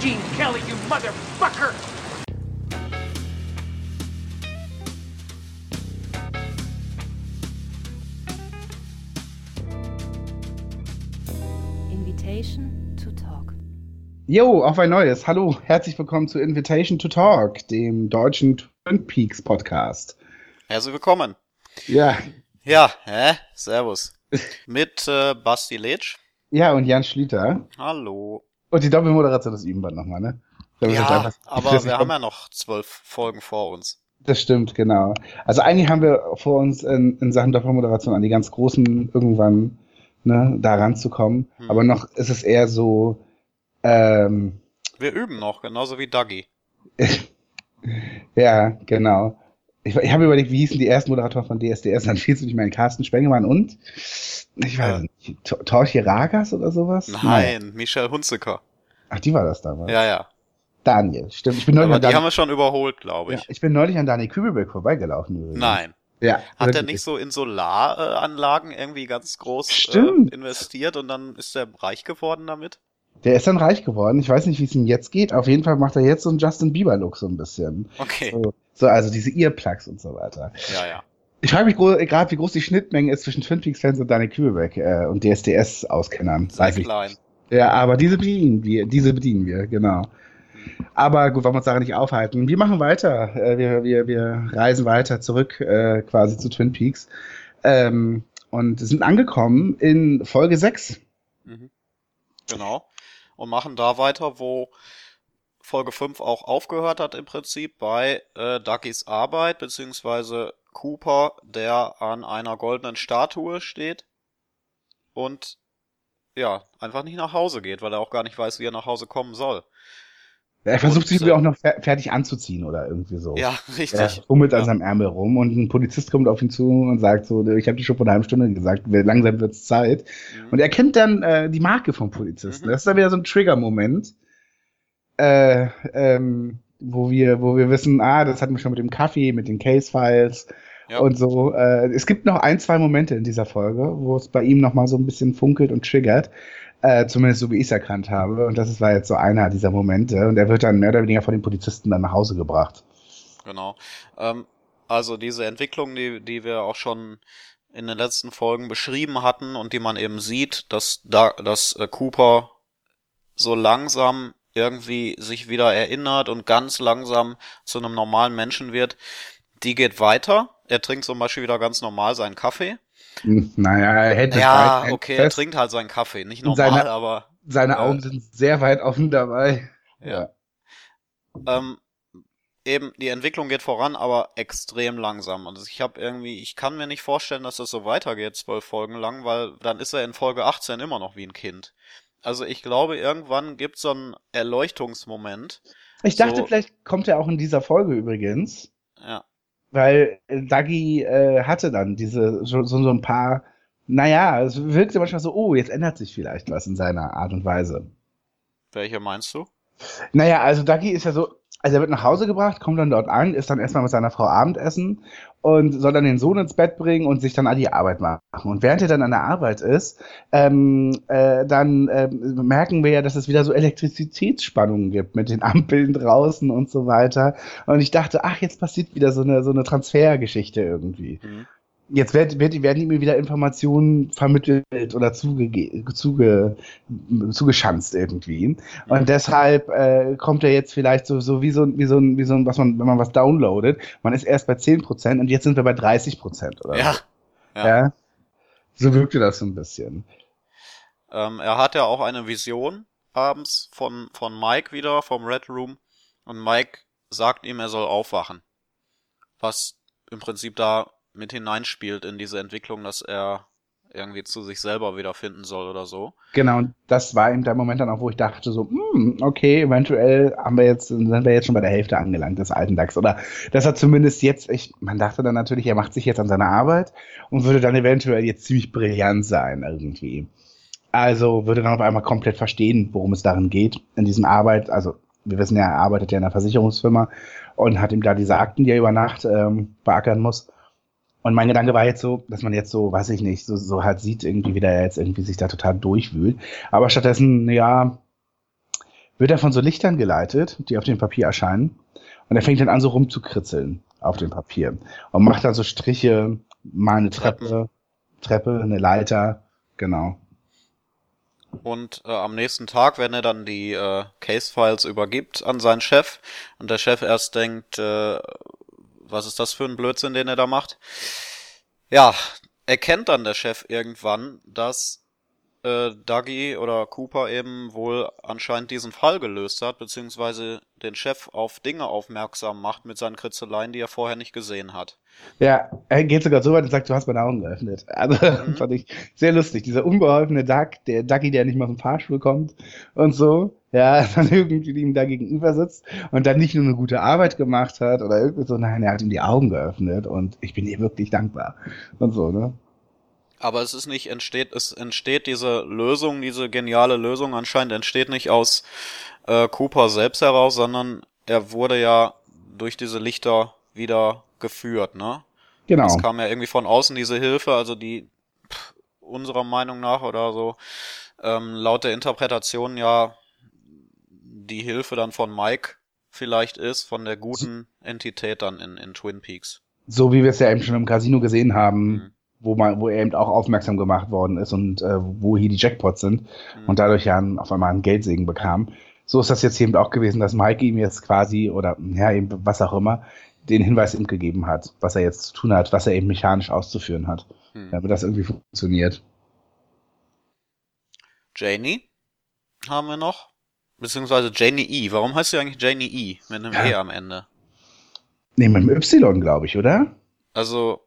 Gene Kelly, you motherfucker! Invitation to Talk. Jo, auf ein neues. Hallo, herzlich willkommen zu Invitation to Talk, dem deutschen Twin Peaks Podcast. Herzlich willkommen. Ja, Ja, hä? Servus. Mit äh, Basti Letsch. ja, und Jan Schlieter. Hallo. Und die Doppelmoderation des Übenband nochmal, ne? Damit wir Ja, einfach- aber wir haben ja noch zwölf Folgen vor uns. Das stimmt, genau. Also eigentlich haben wir vor uns in, in Sachen Doppelmoderation an die ganz großen irgendwann ne, da ranzukommen. Hm. Aber noch ist es eher so, ähm, Wir üben noch, genauso wie Dagi. ja, genau. Ich, ich habe überlegt, wie hießen die ersten Moderatoren von DSDS? Dann fiel es nicht mehr in Carsten Spengemann und ich weiß Ja. nicht, Tor- Torche Ragas oder sowas? Nein, Michelle Hunziker. Ach, die war das damals. Ja, ja. Daniel, stimmt. Ich bin neulich, Aber an die haben Daniel, wir schon überholt, glaube ja, ich. ich bin neulich an Daniel Kübelbeck vorbeigelaufen. Übrigens. Nein. Ja. Hat er nicht so in Solaranlagen irgendwie ganz groß äh, investiert und dann ist er reich geworden damit? Der ist dann reich geworden. Ich weiß nicht, wie es ihm jetzt geht. Auf jeden Fall macht er jetzt so einen Justin Bieber-Look so ein bisschen. Okay. So, so also diese Earplugs und so weiter. Ja, ja. Ich frage mich gerade, wie groß die Schnittmenge ist zwischen Twin Peaks-Fans und Daniel Kübelbeck äh, und DSDS-Auskennern. Sehr klein. Ja, aber diese bedienen wir, diese bedienen wir, genau. Aber gut, wollen wir uns daran nicht aufhalten. Wir machen weiter. Äh, wir, wir, wir reisen weiter zurück äh, quasi zu Twin Peaks. Ähm, und sind angekommen in Folge 6. Mhm. Genau. Und machen da weiter, wo Folge 5 auch aufgehört hat im Prinzip bei äh, Duckys Arbeit, beziehungsweise Cooper, der an einer goldenen Statue steht und ja, einfach nicht nach Hause geht, weil er auch gar nicht weiß, wie er nach Hause kommen soll. Er versucht Und, sich äh, irgendwie auch noch fer fertig anzuziehen oder irgendwie so. Ja, Er richtig. fummelt an Ja. seinem Ärmel rum und ein Polizist kommt auf ihn zu und sagt so, ich habe dir schon vor einer halben Stunde gesagt, langsam wird's Zeit. Mhm. Und er kennt dann äh, die Marke vom Polizisten. Mhm. Das ist dann wieder so ein Trigger-Moment, äh, ähm, wo wir, wo wir wissen, ah, das hatten wir schon mit dem Kaffee, mit den Case-Files Ja. und so. Äh, es gibt noch ein, zwei Momente in dieser Folge, wo es bei ihm noch mal so ein bisschen funkelt und triggert. Äh, zumindest so wie ich es erkannt habe. Und das war jetzt so einer dieser Momente. Und er wird dann mehr oder weniger von den Polizisten dann nach Hause gebracht. Genau. Ähm, also diese Entwicklung, die, die wir auch schon in den letzten Folgen beschrieben hatten und die man eben sieht, dass da, dass äh, Cooper so langsam irgendwie sich wieder erinnert und ganz langsam zu einem normalen Menschen wird, die geht weiter. Er trinkt zum Beispiel wieder ganz normal seinen Kaffee. Hm, Naja, er hält es Ja, okay, er trinkt halt seinen Kaffee. Nicht normal, seine- aber Seine äh, Augen sind sehr weit offen dabei. ja. ähm, eben die Entwicklung geht voran, aber extrem langsam. Und ich habe irgendwie, ich kann mir nicht vorstellen, dass das so weitergeht, zwölf Folgen lang, weil dann ist er in Folge 18 immer noch wie ein Kind. Also ich glaube, irgendwann gibt so einen Erleuchtungsmoment. Ich dachte, So. vielleicht kommt er auch in dieser Folge übrigens, Ja, weil äh, Dagi äh, hatte dann diese so, so, so ein paar, naja, es wirkte manchmal so, oh, jetzt ändert sich vielleicht was in seiner Art und Weise. welche meinst du? Naja, also Dagi ist ja so, also er wird nach Hause gebracht, kommt dann dort an, ist dann erstmal mit seiner Frau Abendessen und soll dann den Sohn ins Bett bringen und sich dann an die Arbeit machen. Und während er dann an der Arbeit ist, ähm, äh, dann ähm, merken wir ja, dass es wieder so Elektrizitätsspannungen gibt mit den Ampeln draußen und so weiter. Und ich dachte, ach, jetzt passiert wieder so eine, so eine Transfergeschichte irgendwie. Mhm. Jetzt wird, wird, werden ihm wieder Informationen vermittelt oder zuge, zuge, zugeschanzt irgendwie. Und deshalb äh, kommt er jetzt vielleicht so, so wie so, ein- wie so, ein- wie so ein, was man, wenn man was downloadet. Man ist erst bei 10% und jetzt sind wir bei 30% oder Ja. so. Ja. ja. So wirkte das so ein bisschen. Ähm, er hat ja auch eine Vision abends von, von Mike wieder, vom Red Room. Und Mike sagt ihm, er soll aufwachen. Was im Prinzip da mit hineinspielt in diese Entwicklung, dass er irgendwie zu sich selber wiederfinden soll oder so. Genau, und das war eben der Moment dann auch, wo ich dachte so, hm, okay, eventuell haben wir jetzt, sind wir jetzt schon bei der Hälfte angelangt des alten DAX. Oder dass er zumindest jetzt, ich, man dachte dann natürlich, er macht sich jetzt an seine Arbeit und würde dann eventuell jetzt ziemlich brillant sein irgendwie. Also würde dann auf einmal komplett verstehen, worum es darin geht, in diesem Arbeit, also wir wissen ja, er arbeitet ja in einer Versicherungsfirma und hat ihm da diese Akten, die er über Nacht ähm, beackern muss. Und mein Gedanke war jetzt so, dass man jetzt so, weiß ich nicht, so, so halt sieht irgendwie, wie der jetzt irgendwie sich da total durchwühlt. Aber stattdessen, ja, wird er von so Lichtern geleitet, die auf dem Papier erscheinen. Und er fängt dann an, so rumzukritzeln auf dem Papier. Und macht dann so Striche, mal eine Treppe, Treppe, eine Leiter, genau. Und äh, am nächsten Tag, wenn er dann die äh, Case-Files übergibt an seinen Chef und der Chef erst denkt, äh, was ist das für ein Blödsinn, den er da macht? Ja, erkennt dann der Chef irgendwann, dass äh, Dougie oder Cooper eben wohl anscheinend diesen Fall gelöst hat, beziehungsweise den Chef auf Dinge aufmerksam macht mit seinen Kritzeleien, die er vorher nicht gesehen hat. Ja, er geht sogar so weit und sagt, du hast meine Augen geöffnet. Also mhm. fand ich sehr lustig. Dieser unbeholfene Duck, der Ducky, der nicht mal zum Fahrstuhl kommt und so, ja, dann irgendwie ihm da gegenüber sitzt und dann nicht nur eine gute Arbeit gemacht hat oder irgendwie so, nein, er hat ihm die Augen geöffnet und ich bin ihr wirklich dankbar und so, ne? Aber es ist nicht entsteht, es entsteht diese Lösung, diese geniale Lösung anscheinend entsteht nicht aus äh, Cooper selbst heraus, sondern er wurde ja durch diese Lichter wieder geführt, ne? Genau. Es kam ja irgendwie von außen diese Hilfe, also die pff, unserer Meinung nach oder so ähm, laut der Interpretation ja die Hilfe dann von Mike vielleicht ist, von der guten Entität dann in, in Twin Peaks. So wie wir es ja eben schon im Casino gesehen haben. Mhm wo man, wo er eben auch aufmerksam gemacht worden ist und äh, wo hier die Jackpots sind mhm. und dadurch ja auf einmal einen Geldsegen bekam. So ist das jetzt eben auch gewesen, dass Mike ihm jetzt quasi oder ja eben was auch immer den Hinweis ihm gegeben hat, was er jetzt zu tun hat, was er eben mechanisch auszuführen hat, mhm. damit das irgendwie funktioniert. Janie haben wir noch, beziehungsweise Janie E. Warum heißt sie eigentlich Janie E. mit einem ja. E am Ende? Nee, mit einem Y, glaube ich, oder? Also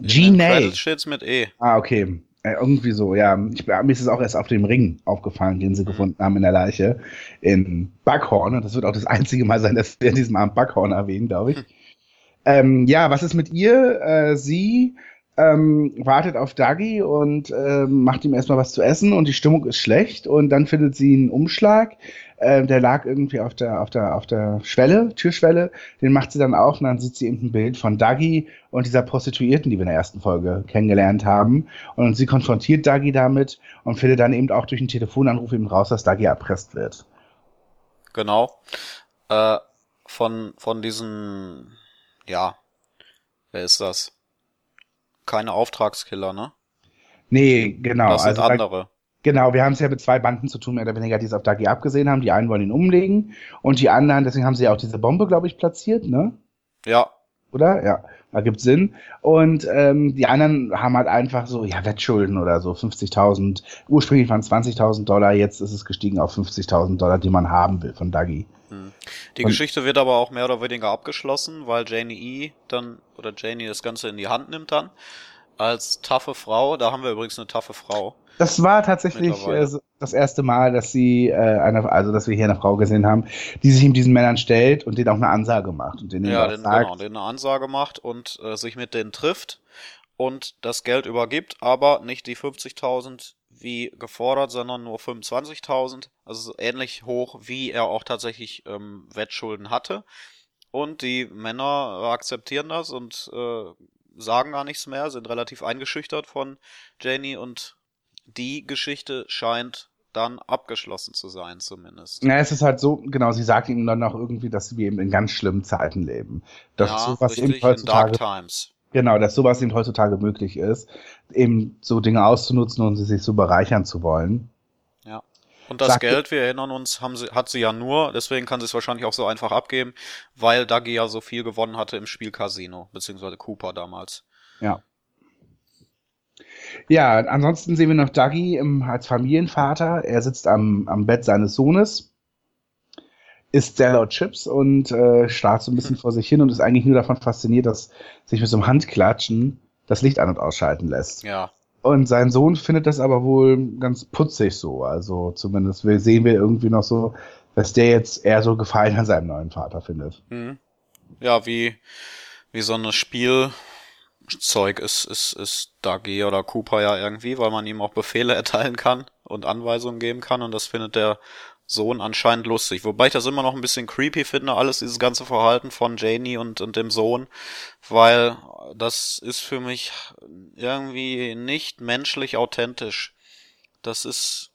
Gene. steht's mit E. Ah, okay. Äh, irgendwie so, ja. Ich, mir ist es auch erst auf dem Ring aufgefallen, den sie mhm. gefunden haben in der Leiche in Buckhorn. Und das wird auch das einzige Mal sein, dass wir in diesem Abend Buckhorn erwähnen, glaube ich. Hm. Ähm, ja, was ist mit ihr? Äh, sie ähm, wartet auf Dougie und äh, macht ihm erstmal was zu essen und die Stimmung ist schlecht und dann findet sie einen Umschlag äh, der lag irgendwie auf der, auf der, auf der Schwelle, Türschwelle. Den macht sie dann auf und dann sieht sie eben ein Bild von Dagi und dieser Prostituierten, die wir in der ersten Folge kennengelernt haben. Und sie konfrontiert Dagi damit und findet dann eben auch durch einen Telefonanruf eben raus, dass Dagi erpresst wird. Genau. Äh, von, von diesen, ja, wer ist das? Keine Auftragskiller, ne? Nee, genau. Das sind also, andere. Genau, wir haben es ja mit zwei Banden zu tun, mehr oder weniger, die es auf Dagi abgesehen haben. Die einen wollen ihn umlegen und die anderen, deswegen haben sie ja auch diese Bombe, glaube ich, platziert, ne? Ja. Oder? Ja, da gibt Sinn. Und ähm, die anderen haben halt einfach so, ja, Wettschulden oder so, 50.000. Ursprünglich waren es 20.000 Dollar, jetzt ist es gestiegen auf 50.000 Dollar, die man haben will von Dagi. Hm. Die und, Geschichte wird aber auch mehr oder weniger abgeschlossen, weil Janie E. dann, oder Janie das Ganze in die Hand nimmt dann als taffe Frau. Da haben wir übrigens eine taffe Frau. Das war tatsächlich äh, das erste Mal, dass sie äh, eine, also dass wir hier eine Frau gesehen haben, die sich ihm diesen Männern stellt und denen auch eine Ansage macht und denen ja, den, sagt, genau, denen eine Ansage macht und äh, sich mit denen trifft und das Geld übergibt, aber nicht die 50.000 wie gefordert, sondern nur 25.000, also ähnlich hoch, wie er auch tatsächlich ähm, Wettschulden hatte. Und die Männer akzeptieren das und äh, sagen gar nichts mehr, sind relativ eingeschüchtert von Janie und die Geschichte scheint dann abgeschlossen zu sein, zumindest. Ja, es ist halt so, genau, sie sagt ihm dann auch irgendwie, dass wir eben in ganz schlimmen Zeiten leben. Dass ja, sowas richtig, eben heutzutage, in Dark Times. Genau, dass sowas eben heutzutage möglich ist, eben so Dinge auszunutzen und sie sich so bereichern zu wollen. Ja. Und das Sagt Geld, wir erinnern uns, haben sie, hat sie ja nur, deswegen kann sie es wahrscheinlich auch so einfach abgeben, weil Dagi ja so viel gewonnen hatte im Spiel Casino, beziehungsweise Cooper damals. Ja. Ja, ansonsten sehen wir noch Dougie im, als Familienvater. Er sitzt am, am Bett seines Sohnes, isst sehr laut Chips und äh, starrt so ein bisschen vor sich hin und ist eigentlich nur davon fasziniert, dass sich mit so einem Handklatschen das Licht an- und ausschalten lässt. Ja. Und sein Sohn findet das aber wohl ganz putzig so. Also zumindest sehen wir irgendwie noch so, dass der jetzt eher so Gefallen an seinem neuen Vater findet. Mhm. Ja, wie, wie so ein Spiel, Zeug ist, ist, ist Dagi oder Cooper ja irgendwie, weil man ihm auch Befehle erteilen kann und Anweisungen geben kann und das findet der Sohn anscheinend lustig. Wobei ich das immer noch ein bisschen creepy finde, alles dieses ganze Verhalten von Janie und, und dem Sohn, weil das ist für mich irgendwie nicht menschlich authentisch. Das ist,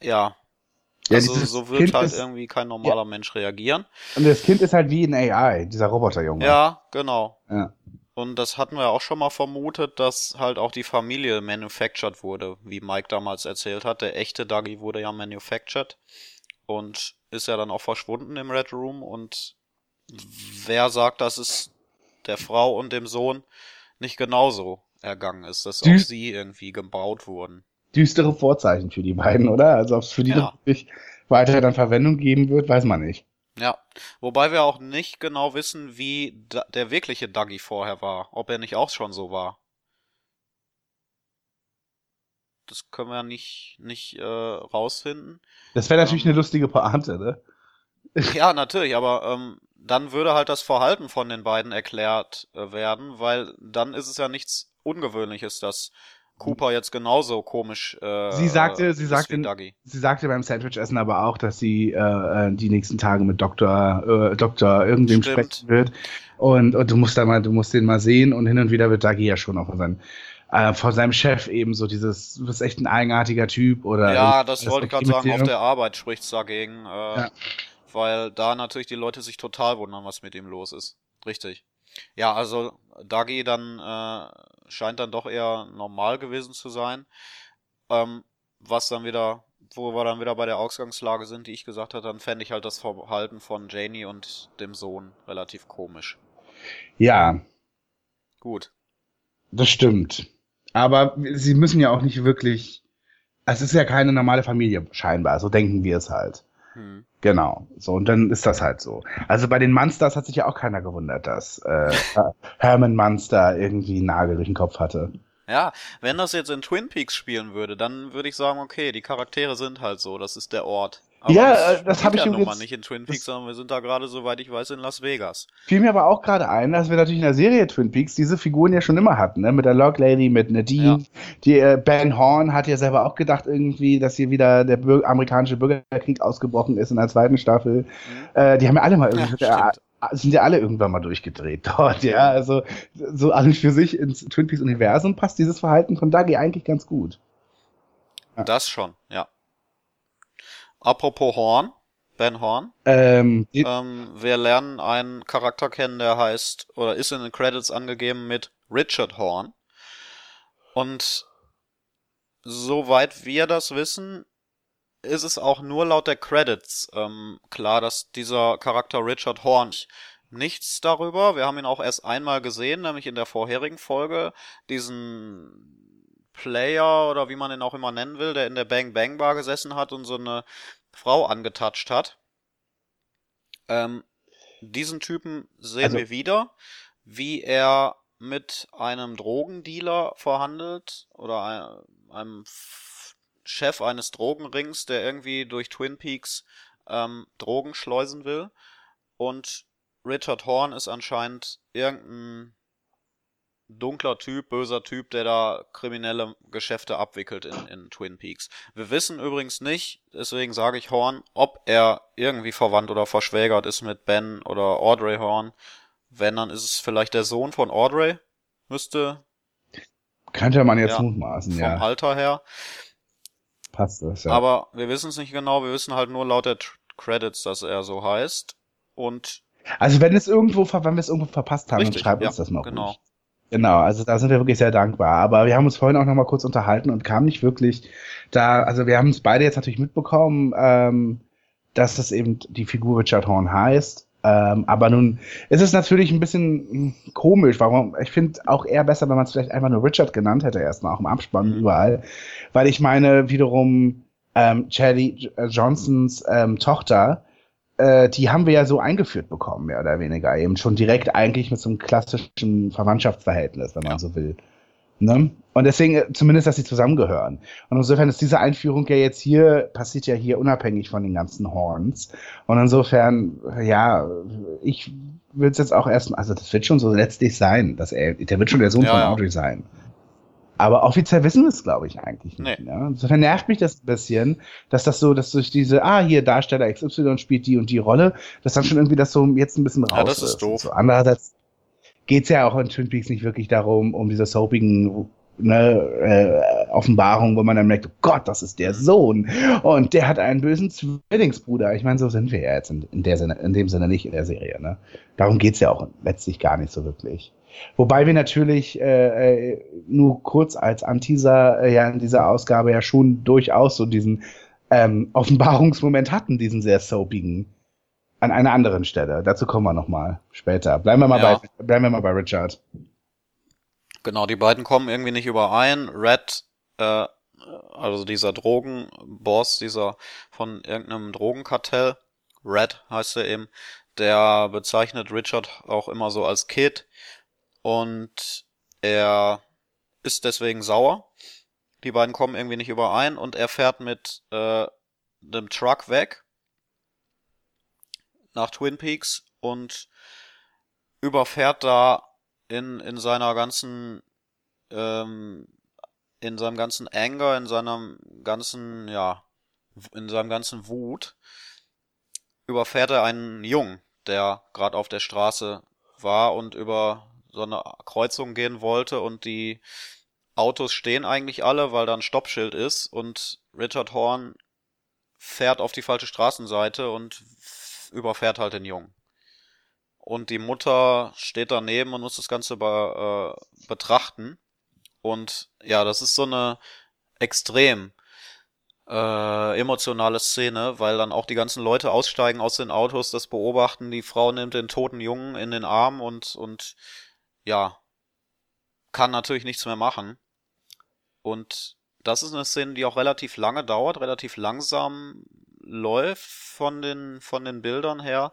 ja, Ja, also so wird Kind halt ist- irgendwie kein normaler Mensch reagieren. Und das Kind ist halt wie ein AI, dieser Roboterjunge. Ja, genau. Ja. Und das hatten wir auch schon mal vermutet, dass halt auch die Familie manufactured wurde, wie Mike damals erzählt hat. Der echte Dougie wurde ja manufactured und ist ja dann auch verschwunden im Red Room. Und wer sagt, dass es der Frau und dem Sohn nicht genauso ergangen ist, dass auch sie irgendwie gebaut wurden. Düstere Vorzeichen für die beiden, oder? Also ob es für die Ja. wirklich weiter dann Verwendung geben wird, weiß man nicht. Ja, wobei wir auch nicht genau wissen, wie der wirkliche Dougie vorher war, ob er nicht auch schon so war. Das können wir nicht nicht äh, rausfinden. Das wäre natürlich Ähm. eine lustige Pointe, ne? Ja, natürlich, aber ähm, dann würde halt das Verhalten von den beiden erklärt äh, werden, weil dann ist es ja nichts Ungewöhnliches, dass Cooper jetzt genauso komisch äh, Sie sagte- sie ist sagte-. Sie sagte beim Sandwichessen aber auch, dass sie äh, äh, die nächsten Tage mit Doktor, äh, Doktor irgendwem Stimmt. sprechen wird. Und, und du musst da mal, du musst den mal sehen und hin und wieder wird Dagi ja schon auch von seinem, äh, von seinem Chef eben so dieses, du bist echt ein eigenartiger Typ oder. Ja, das wollte ich gerade sagen, auf der Arbeit spricht's dagegen, äh, Ja. weil da natürlich die Leute sich total wundern, was mit ihm los ist. Richtig. Ja, also Dagi dann äh, scheint dann doch eher normal gewesen zu sein. Ähm, was dann wieder, wo wir dann wieder bei der Ausgangslage sind, die ich gesagt hatte, dann fände ich halt das Verhalten von Janie und dem Sohn relativ komisch. Ja, Gut. das stimmt. Aber sie müssen ja auch nicht wirklich, es ist ja keine normale Familie scheinbar, so denken wir es halt. Hm. Genau. So, und dann ist das halt so. Also bei den Monsters hat sich ja auch keiner gewundert, dass äh, Her- Herman Munster irgendwie einen Nagel durch den Kopf hatte. Ja, wenn das jetzt in Twin Peaks spielen würde, dann würde ich sagen, okay, die Charaktere sind halt so, das ist der Ort. Ja, es äh, das spielt hab ich ja übrigens- mal nicht in Twin Peaks, sondern wir sind da gerade, soweit ich weiß, in Las Vegas. Fiel mir aber auch gerade ein, dass wir natürlich in der Serie Twin Peaks diese Figuren ja schon immer hatten, ne? Mit der Log Lady, mit Nadine. Ja. Die äh, Ben Horn hat ja selber auch gedacht irgendwie, dass hier wieder der Bür amerikanische Bürgerkrieg ausgebrochen ist in der zweiten Staffel. Mhm. Äh, die haben ja alle mal irgendwie, Ja, sind ja alle irgendwann mal durchgedreht dort, ja. Also so alles für sich ins Twin Peaks Universum passt dieses Verhalten von Dougie eigentlich ganz gut. Ja. Das schon, ja. Apropos Horn, Ben Horn. Ähm, Ähm, wir lernen einen Charakter kennen, der heißt, oder ist in den Credits angegeben mit Richard Horn. Und soweit wir das wissen, ist es auch nur laut der Credits ähm, klar, dass dieser Charakter Richard Horn nichts darüber. Wir haben ihn auch erst einmal gesehen, nämlich in der vorherigen Folge, diesen Player oder wie man ihn auch immer nennen will, der in der Bang Bang Bar gesessen hat und so eine Frau angetatscht hat. Ähm, diesen Typen sehen Also- wir wieder, wie er mit einem Drogendealer verhandelt oder ein- einem Chef eines Drogenrings, der irgendwie durch Twin Peaks ähm, Drogen schleusen will. Und Richard Horn ist anscheinend irgendein dunkler Typ, böser Typ, der da kriminelle Geschäfte abwickelt in, in Twin Peaks. Wir wissen übrigens nicht, deswegen sage ich Horn, ob er irgendwie verwandt oder verschwägert ist mit Ben oder Audrey Horn. Wenn, dann ist es vielleicht der Sohn von Audrey. Müsste könnte man jetzt ja, mutmaßen, vom ja. Alter her. Passt das, ja. Aber wir wissen es nicht genau. Wir wissen halt nur laut der Tr- Credits, dass er so heißt. Und also wenn es irgendwo, wenn wir es irgendwo verpasst haben, Richtig, dann schreibt ja, uns das mal genau. ruhig. Genau, also da sind wir wirklich sehr dankbar. Aber wir haben uns vorhin auch noch mal kurz unterhalten und kamen nicht wirklich da, also wir haben es beide jetzt natürlich mitbekommen, ähm, dass das eben die Figur Richard Horn heißt. Ähm, aber nun ist es natürlich ein bisschen hm, komisch, warum, ich finde auch eher besser, wenn man es vielleicht einfach nur Richard genannt hätte, erstmal auch im Abspann Mhm. überall. Weil ich meine, wiederum ähm, Charlie äh, Johnsons ähm, Tochter, äh, die haben wir ja so eingeführt bekommen, mehr oder weniger. Eben schon direkt eigentlich mit so einem klassischen Verwandtschaftsverhältnis, wenn man Ja. so will. Ne? Und deswegen, äh, zumindest, dass sie zusammengehören. Und insofern ist diese Einführung ja jetzt hier, passiert ja hier unabhängig von den ganzen Horns. Und insofern, ja, ich würde es jetzt auch erstmal, also das wird schon so letztlich sein, dass er, der wird schon der Sohn Ja, von ja. Audrey sein. Aber offiziell wissen wir es, glaube ich, eigentlich nicht. Nee. Ne? Insofern nervt mich das ein bisschen, dass das so, dass durch diese, ah, hier Darsteller XY spielt die und die Rolle, dass dann schon irgendwie das so jetzt ein bisschen raus Ja, das ist doof. So, andererseits geht's ja auch in Twin Peaks nicht wirklich darum, um diese soapigen ne, äh, Offenbarung, wo man dann merkt, oh Gott, das ist der Sohn und der hat einen bösen Zwillingsbruder. Ich meine, so sind wir ja jetzt in, in, der Sinne, in dem Sinne nicht in der Serie. Ne? Darum geht's ja auch letztlich gar nicht so wirklich. Wobei wir natürlich äh, äh, nur kurz als Anteaser äh, ja in dieser Ausgabe ja schon durchaus so diesen ähm, Offenbarungsmoment hatten, diesen sehr soapigen an einer anderen Stelle. Dazu kommen wir noch mal später. Bleiben wir mal Ja. bei bleiben wir mal bei Richard. Genau, die beiden kommen irgendwie nicht überein. Red, äh, also dieser Drogenboss, dieser von irgendeinem Drogenkartell, Red heißt er eben, der bezeichnet Richard auch immer so als Kid und er ist deswegen sauer. Die beiden kommen irgendwie nicht überein und er fährt mit äh, dem Truck weg nach Twin Peaks und überfährt da in, in seiner ganzen, ähm, in seinem ganzen Anger, in seinem ganzen, ja, in seinem ganzen Wut, überfährt er einen Jungen, der gerade auf der Straße war und über so eine Kreuzung gehen wollte und die Autos stehen eigentlich alle, weil da ein Stoppschild ist und Richard Horn fährt auf die falsche Straßenseite und überfährt halt den Jungen. Und die Mutter steht daneben und muss das Ganze be äh, betrachten. Und ja, das ist so eine extrem äh, emotionale Szene, weil dann auch die ganzen Leute aussteigen aus den Autos, das beobachten. Die Frau nimmt den toten Jungen in den Arm und, und ja, kann natürlich nichts mehr machen. Und das ist eine Szene, die auch relativ lange dauert, relativ langsam läuft von den, von den Bildern her.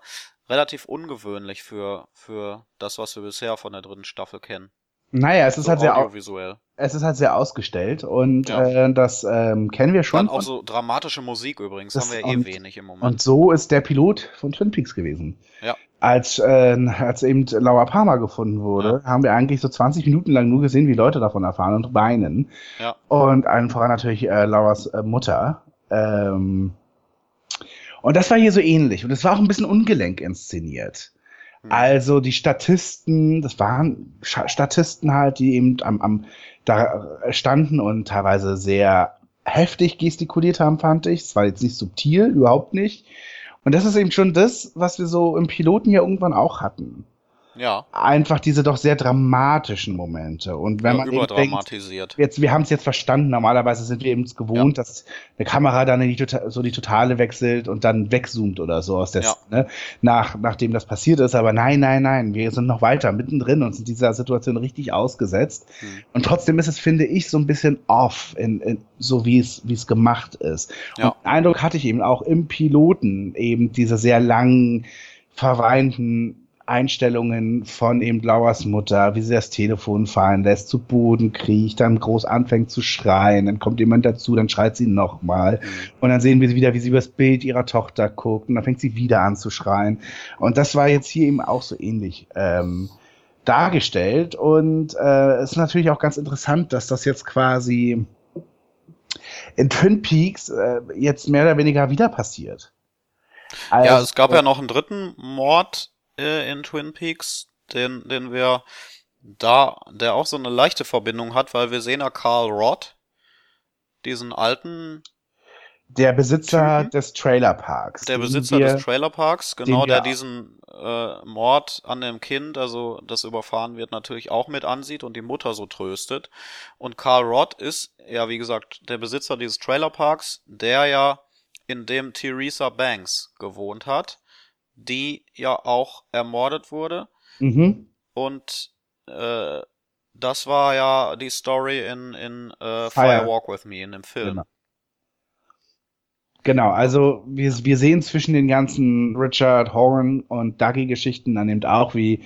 Relativ ungewöhnlich für, für das, was wir bisher von der dritten Staffel kennen. Naja, es ist So halt sehr au- audiovisuell. es ist halt sehr ausgestellt und Ja. äh, das ähm, kennen wir schon. Dann auch so dramatische Musik übrigens, Das- haben wir ja eh und- wenig im Moment. Und so ist der Pilot von Twin Peaks gewesen. Ja. Als, äh, als eben Laura Palmer gefunden wurde, haben wir eigentlich so 20 Minuten lang nur gesehen, wie Leute davon erfahren und weinen. Ja. Und allen voran natürlich äh, Lauras äh, Mutter. Ähm, und das war hier so ähnlich. Und es war auch ein bisschen ungelenk inszeniert. Hm. Also die Statisten, das waren Statisten halt, die eben am, am da standen und teilweise sehr heftig gestikuliert haben, fand ich. Es war jetzt nicht subtil, überhaupt nicht. Und das ist eben schon das, was wir so im Piloten ja irgendwann auch hatten. Ja, Einfach diese doch sehr dramatischen Momente. Und wenn ja man eben denkt, überdramatisiert. jetzt, wir haben es jetzt verstanden. Normalerweise sind wir eben gewohnt, dass eine Kamera dann in die, tota- so die Totale wechselt und dann wegzoomt oder so aus der, Ja. ne, nach, nachdem das passiert ist. Aber nein, nein, nein, wir sind noch weiter mittendrin und sind dieser Situation richtig ausgesetzt. Hm. Und trotzdem ist es, finde ich, so ein bisschen off, in, in, so wie es, wie es gemacht ist. Ja. Und den Eindruck hatte ich eben auch im Piloten, eben diese sehr langen, verweinten Einstellungen von eben Lauers Mutter, wie sie das Telefon fallen lässt, zu Boden kriecht, dann groß anfängt zu schreien, dann kommt jemand dazu, dann schreit sie nochmal. Hm. Und dann sehen wir sie wieder, wie sie übers Bild ihrer Tochter guckt und dann fängt sie wieder an zu schreien. Und das war jetzt hier eben auch so ähnlich ähm, dargestellt. Und äh, es ist natürlich auch ganz interessant, dass das jetzt quasi in Twin Peaks äh, jetzt mehr oder weniger wieder passiert. Ja, Also, es gab ja noch einen dritten Mord äh, in Twin Peaks, den, den wir da, der auch so eine leichte Verbindung hat, weil wir sehen ja Carl Roth, diesen alten, der Besitzer Typen. des Trailerparks. der Besitzer wir, des Trailerparks, genau, der diesen äh, Mord an dem Kind, also das überfahren wird, natürlich auch mit ansieht und die Mutter so tröstet. Und Carl Roth ist, ja, wie gesagt, der Besitzer dieses Trailerparks, der ja in dem Theresa Banks gewohnt hat, die ja auch ermordet wurde. Mhm. Und äh, das war ja die Story in, in äh, Fire. Walk With Me, in dem Film. Genau. Genau, also wir, wir sehen zwischen den ganzen Richard Horn und Dougie-Geschichten dann eben auch, wie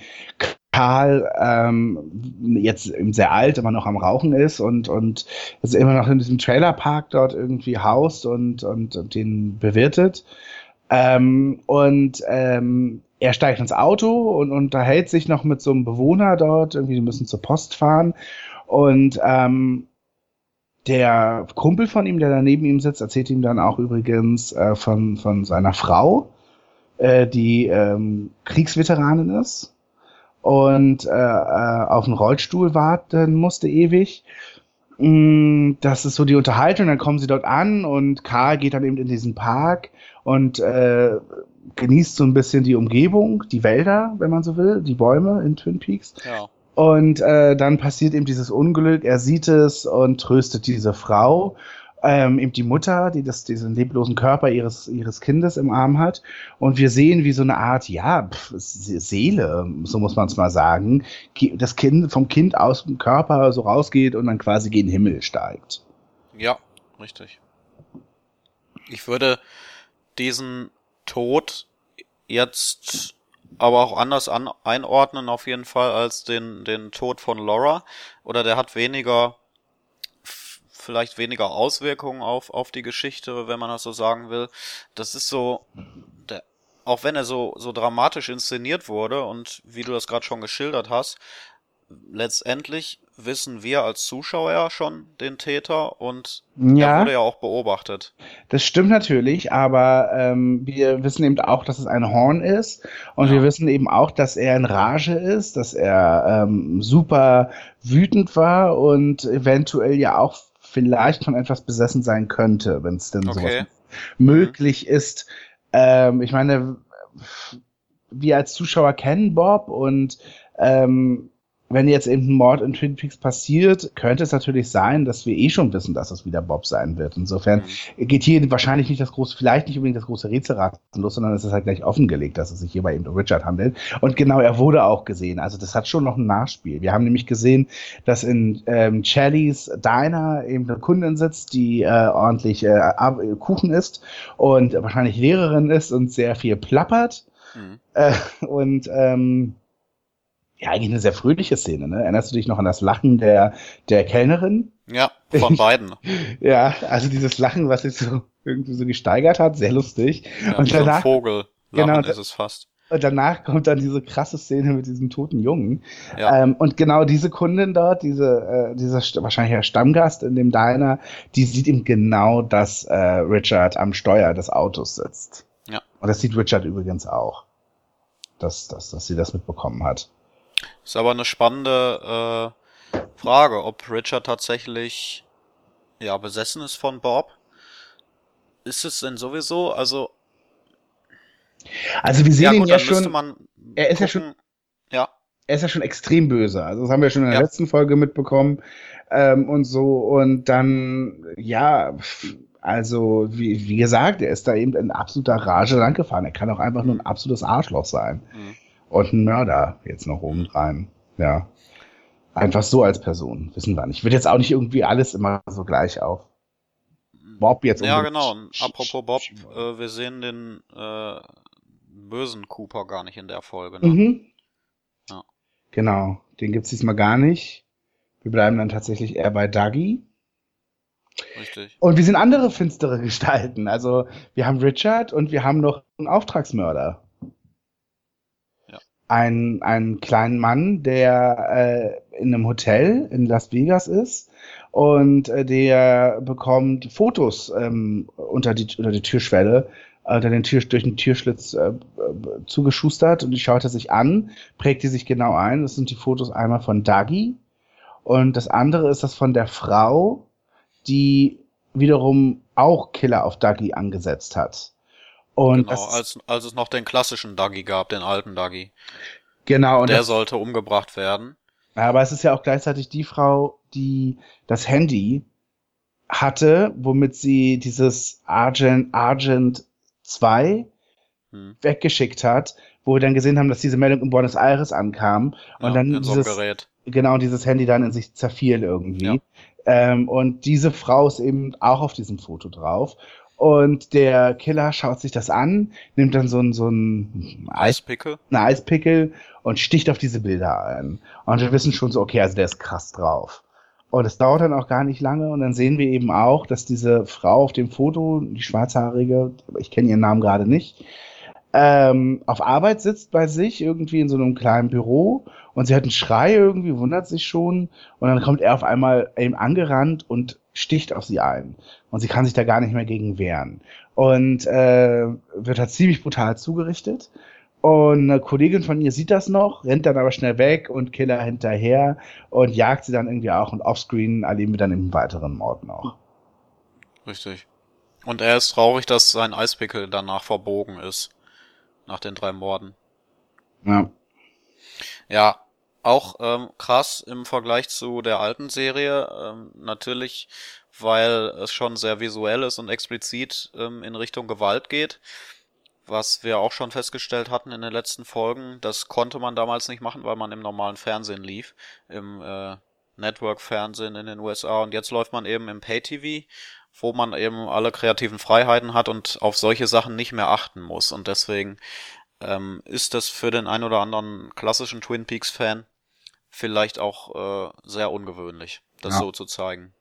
Karl ähm, jetzt eben sehr alt, immer noch am Rauchen ist und, und ist immer noch in diesem Trailerpark dort irgendwie haust und, und, und den bewirtet. Ähm, und ähm, er steigt ins Auto und unterhält sich noch mit so einem Bewohner dort, irgendwie, die müssen zur Post fahren. Und ähm, der Kumpel von ihm, der da neben ihm sitzt, erzählt ihm dann auch übrigens äh, von, von seiner Frau, äh, die ähm, Kriegsveteranin ist und äh, äh, auf einen Rollstuhl warten musste ewig. Mm, Das ist so die Unterhaltung, dann kommen sie dort an und Karl geht dann eben in diesen Park und äh, genießt so ein bisschen die Umgebung, die Wälder, wenn man so will, die Bäume in Twin Peaks. Ja. Und äh, dann passiert eben dieses Unglück, er sieht es und tröstet diese Frau, ähm, eben die Mutter, die das, diesen leblosen Körper ihres, ihres Kindes im Arm hat. Und wir sehen, wie so eine Art, ja, pf, Se- Seele, so muss man es mal sagen, das Kind vom Kind aus dem Körper so rausgeht und dann quasi gen Himmel steigt. Ja, richtig. Ich würde diesen Tod jetzt aber auch anders an, einordnen auf jeden Fall als den, den Tod von Laura. Oder der hat weniger, vielleicht weniger Auswirkungen auf, auf die Geschichte, wenn man das so sagen will. Das ist so, der, auch wenn er so, so dramatisch inszeniert wurde und wie du das gerade schon geschildert hast, letztendlich wissen wir als Zuschauer ja schon den Täter und er Ja, wurde ja auch beobachtet. das stimmt natürlich, aber ähm, wir wissen eben auch, dass es ein Horn ist und Ja. wir wissen eben auch, dass er in Rage ist, dass er ähm, super wütend war und eventuell ja auch vielleicht von etwas besessen sein könnte, wenn es denn sowas Okay. möglich ist. Ähm, ich meine, wir als Zuschauer kennen Bob und ähm, wenn jetzt eben ein Mord in Twin Peaks passiert, könnte es natürlich sein, dass wir eh schon wissen, dass es wieder Bob sein wird. Insofern geht hier wahrscheinlich nicht das große, vielleicht nicht unbedingt das große Rätselraten los, sondern es ist halt gleich offengelegt, dass es sich hierbei eben um Richard handelt. Und genau, er wurde auch gesehen. Also das hat schon noch ein Nachspiel. Wir haben nämlich gesehen, dass in ähm, Challys Diner eben eine Kundin sitzt, die äh, ordentlich äh, Ab- Kuchen isst und wahrscheinlich Lehrerin ist und sehr viel plappert. Mhm. Äh, und ähm, ja, eigentlich eine sehr fröhliche Szene, ne? Erinnerst du dich noch an das Lachen der, der Kellnerin? Ja, von beiden. Ja, also dieses Lachen, was sich so irgendwie so gesteigert hat, sehr lustig. Ja, Und wie so ein danach- Vogel. Genau, Lachen da- ist es fast. Und danach kommt dann diese krasse Szene mit diesem toten Jungen. Ja. Ähm, und genau diese Kundin dort, diese, äh, dieser wahrscheinlich der Stammgast in dem Diner, die sieht ihm genau, dass äh, Richard am Steuer des Autos sitzt. Ja. Und das sieht Richard übrigens auch, dass, dass, dass sie das mitbekommen hat. Ist aber eine spannende äh, Frage, ob Richard tatsächlich ja besessen ist von Bob. Ist es denn sowieso? Also Also wir sehen ja ihn gut, ja dann müsste schon, man er ist ja gucken- Ja, er ist ja schon extrem böse. Also das haben wir schon in der Ja. letzten Folge mitbekommen ähm, und so. Und dann, ja, also wie, wie gesagt, er ist da eben in absoluter Rage langgefahren. Er kann auch einfach nur ein absolutes Arschloch sein. Mhm. Und ein Mörder jetzt noch obendrein. Ja. Einfach so als Person. Wissen wir nicht. Wird jetzt auch nicht irgendwie alles immer so gleich auf. Bob jetzt ja genau. Und apropos Bob, äh, wir sehen den äh, bösen Cooper gar nicht in der Folge. Ne? Mhm. Ja. Genau, den gibt's diesmal gar nicht. Wir bleiben dann tatsächlich eher bei Dougie. Richtig. Und wir sind andere finstere Gestalten. Also wir haben Richard und wir haben noch einen Auftragsmörder. Ja. Ein, einen kleinen Mann, der äh, in einem Hotel in Las Vegas ist und äh, der bekommt Fotos ähm, unter, die, unter die Türschwelle, unter den Tür, durch den Türschlitz äh, äh, zugeschustert und die schaut er sich an, prägt die sich genau ein. Das sind die Fotos einmal von Dougie und das andere ist das von der Frau, die wiederum auch Killer auf Dougie angesetzt hat. Und genau, als, als es noch den klassischen Dougie gab, den alten Dougie. genau, und Der das, sollte umgebracht werden. aber es ist ja auch gleichzeitig die Frau, die das Handy hatte, womit sie dieses Argent, Argent 2 Hm. weggeschickt hat, wo wir dann gesehen haben, dass diese Meldung in Buenos Aires ankam und Ja, dann so dieses, Gerät. genau dieses Handy dann in sich zerfiel irgendwie. Ja. Ähm, und diese Frau ist eben auch auf diesem Foto drauf. Und der Killer schaut sich das an, nimmt dann so ein, so ein Eis, Eispickel. einen Eispickel und sticht auf diese Bilder ein. Und wir wissen schon so, okay, also der ist krass drauf. Und es dauert dann auch gar nicht lange und dann sehen wir eben auch, dass diese Frau auf dem Foto, die schwarzhaarige, ich kenne ihren Namen gerade nicht, ähm, auf Arbeit sitzt bei sich irgendwie in so einem kleinen Büro und sie hat einen Schrei irgendwie, wundert sich schon und dann kommt er auf einmal eben angerannt und sticht auf sie ein und sie kann sich da gar nicht mehr gegen wehren und äh, wird halt ziemlich brutal zugerichtet Und eine Kollegin von ihr sieht das noch, rennt dann aber schnell weg und Killer hinterher und jagt sie dann irgendwie auch und offscreen erleben wir dann im weiteren Mord noch. Richtig. Und er ist traurig, dass sein Eispickel danach verbogen ist. Nach den drei Morden. Ja. Ja, auch ähm, krass im Vergleich zu der alten Serie. Ähm, natürlich, weil es schon sehr visuell ist und explizit ähm, in Richtung Gewalt geht. Was wir auch schon festgestellt hatten in den letzten Folgen. Das konnte man damals nicht machen, weil man im normalen Fernsehen lief. Im äh, Network-Fernsehen in den USA. Und jetzt läuft man eben im Pay-TV wo man eben alle kreativen Freiheiten hat und auf solche Sachen nicht mehr achten muss. Und deswegen ähm, ist das für den ein oder anderen klassischen Twin Peaks-Fan vielleicht auch äh, sehr ungewöhnlich, das ja. so zu zeigen.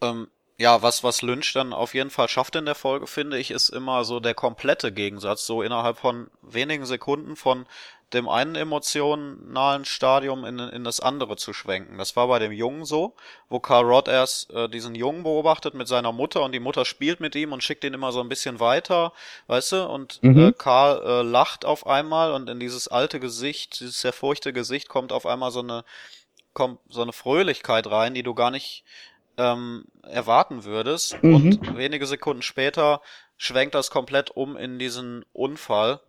Ähm, ja, was, was Lynch dann auf jeden Fall schafft in der Folge, finde ich, ist immer so der komplette Gegensatz, so innerhalb von wenigen Sekunden von dem einen emotionalen Stadium in, in das andere zu schwenken. Das war bei dem Jungen so, wo Carl Rod erst äh, diesen Jungen beobachtet mit seiner Mutter und die Mutter spielt mit ihm und schickt ihn immer so ein bisschen weiter, weißt du, und mhm. äh, Karl äh, lacht auf einmal und in dieses alte Gesicht, dieses sehr furchte Gesicht kommt auf einmal so eine kommt so eine Fröhlichkeit rein, die du gar nicht ähm, erwarten würdest. Mhm. Und wenige Sekunden später schwenkt das komplett um in diesen Unfall,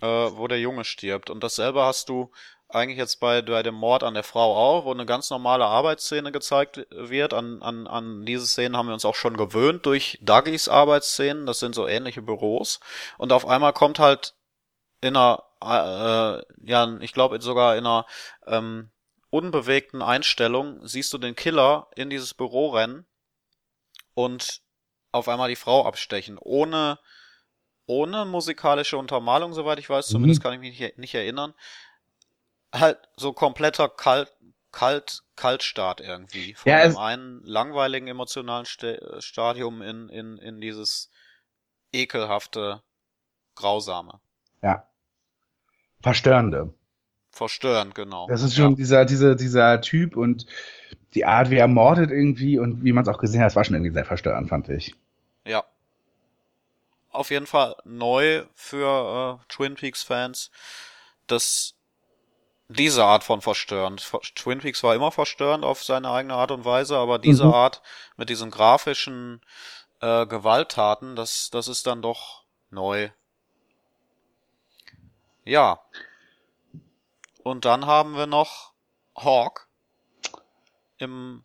äh, wo der Junge stirbt. Und dasselbe hast du eigentlich jetzt bei, bei dem Mord an der Frau auch, wo eine ganz normale Arbeitsszene gezeigt wird. An, an, an diese Szenen haben wir uns auch schon gewöhnt durch Dougies Arbeitsszenen. Das sind so ähnliche Büros. Und auf einmal kommt halt in einer, äh, ja, ich glaube sogar in einer ähm, unbewegten Einstellung siehst du den Killer in dieses Büro rennen und auf einmal die Frau abstechen, ohne, ohne musikalische Untermalung, soweit ich weiß, zumindest mhm. kann ich mich nicht, nicht erinnern. Halt so kompletter Kalt, Kalt, Kaltstart irgendwie. Von ja, einem einen langweiligen emotionalen St Stadium in, in, in dieses ekelhafte, grausame. Ja. Verstörende. Verstörend, genau. Das ist schon ja. dieser, dieser, dieser Typ und die Art, wie er mordet irgendwie und wie man es auch gesehen hat, war schon irgendwie sehr verstörend, fand ich. Ja. Auf jeden Fall neu für äh, Twin Peaks Fans, dass diese Art von verstörend. Twin Peaks war immer verstörend auf seine eigene Art und Weise, aber diese mhm. Art mit diesen grafischen äh, Gewalttaten, das, das ist dann doch neu. Ja. Und dann haben wir noch Hawk im,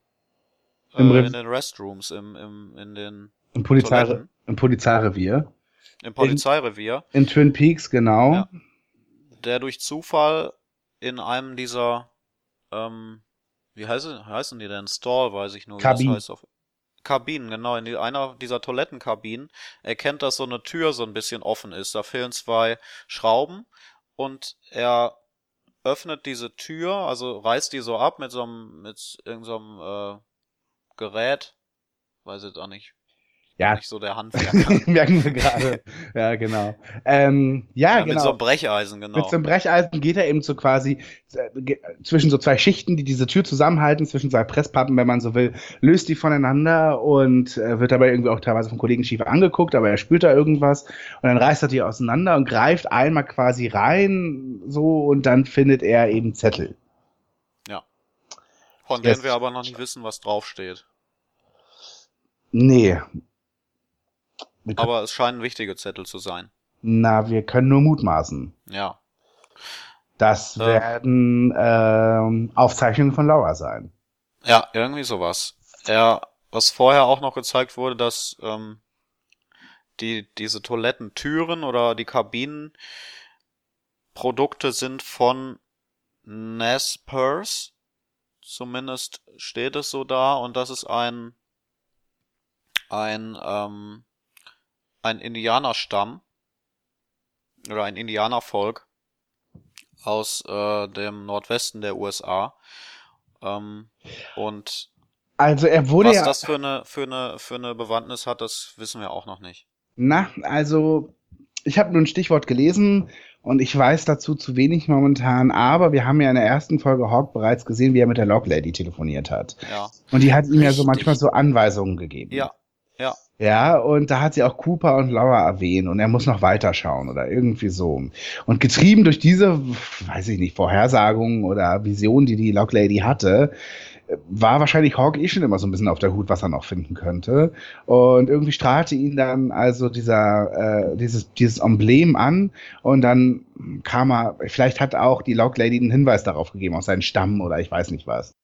Im äh, in den Restrooms, im, im, in den im, Polizei, im Polizeirevier. Im Polizeirevier. In, in Twin Peaks, genau. Ja. Der durch Zufall in einem dieser, ähm, wie heißen, heißen die denn? Stall, weiß ich nur. Kabinen. Das heißt auf, Kabinen, genau. In einer dieser Toilettenkabinen erkennt, dass so eine Tür so ein bisschen offen ist. Da fehlen zwei Schrauben und er öffnet diese Tür, also reißt die so ab mit so einem, mit irgendeinem so äh, Gerät. Weiß jetzt auch nicht, ja. Nicht so der Handwerker. Merken wir gerade. Ja, genau. Ähm, ja, ja, genau. Mit so einem Brecheisen, genau. Mit so einem Brecheisen geht er eben so quasi äh, zwischen so zwei Schichten, die diese Tür zusammenhalten, zwischen zwei Presspappen, wenn man so will, löst die voneinander und äh, wird dabei irgendwie auch teilweise vom Kollegen schief angeguckt, aber er spürt da irgendwas und dann reißt er die auseinander und greift einmal quasi rein, so und dann findet er eben Zettel. Ja. Von denen wir aber noch nicht wissen, was draufsteht. Nee, aber es scheinen wichtige Zettel zu sein. Na, wir können nur mutmaßen. Ja. Das äh, werden ähm, Aufzeichnungen von Laura sein. Ja, irgendwie sowas. Ja, was vorher auch noch gezeigt wurde, dass ähm, die diese Toilettentüren oder die Kabinen Produkte sind von Nespers. Zumindest steht es so da und das ist ein ein ähm, ein Indianerstamm oder ein Indianervolk aus äh, dem Nordwesten der USA. Ähm, und also er wurde was ja, das für eine für eine für eine Bewandtnis hat, das wissen wir auch noch nicht. Na, also ich habe nur ein Stichwort gelesen und ich weiß dazu zu wenig momentan, aber wir haben ja in der ersten Folge Hawk bereits gesehen, wie er mit der Log Lady telefoniert hat. Ja. Und die hat ihm ja so manchmal so Anweisungen gegeben. Ja, Ja. Ja, und da hat sie auch Cooper und Laura erwähnt und er muss noch weiterschauen oder irgendwie so. Und getrieben durch diese, weiß ich nicht, Vorhersagungen oder Visionen, die die Locklady hatte, war wahrscheinlich Hawk eh schon immer so ein bisschen auf der Hut, was er noch finden könnte. Und irgendwie strahlte ihn dann also dieser, äh, dieses, dieses Emblem an und dann kam er, vielleicht hat auch die Locklady einen Hinweis darauf gegeben, auf seinen Stamm oder ich weiß nicht was.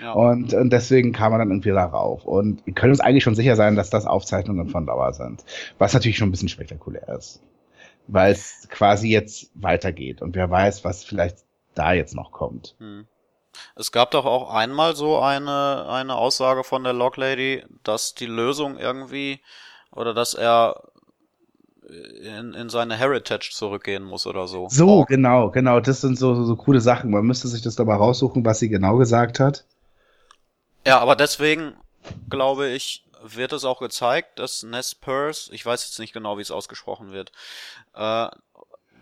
Ja. Und, und deswegen kam er dann irgendwie darauf. Und wir können uns eigentlich schon sicher sein, dass das Aufzeichnungen von Dauer sind. Was natürlich schon ein bisschen spektakulär ist. Weil es quasi jetzt weitergeht und wer weiß, was vielleicht da jetzt noch kommt. Hm. Es gab doch auch einmal so eine, eine Aussage von der Locklady, dass die Lösung irgendwie oder dass er in, in seine Heritage zurückgehen muss oder so. So, oh. genau, genau. Das sind so, so, so coole Sachen. Man müsste sich das dabei raussuchen, was sie genau gesagt hat. Ja, aber deswegen glaube ich, wird es auch gezeigt, dass Ness Purse, ich weiß jetzt nicht genau, wie es ausgesprochen wird, äh,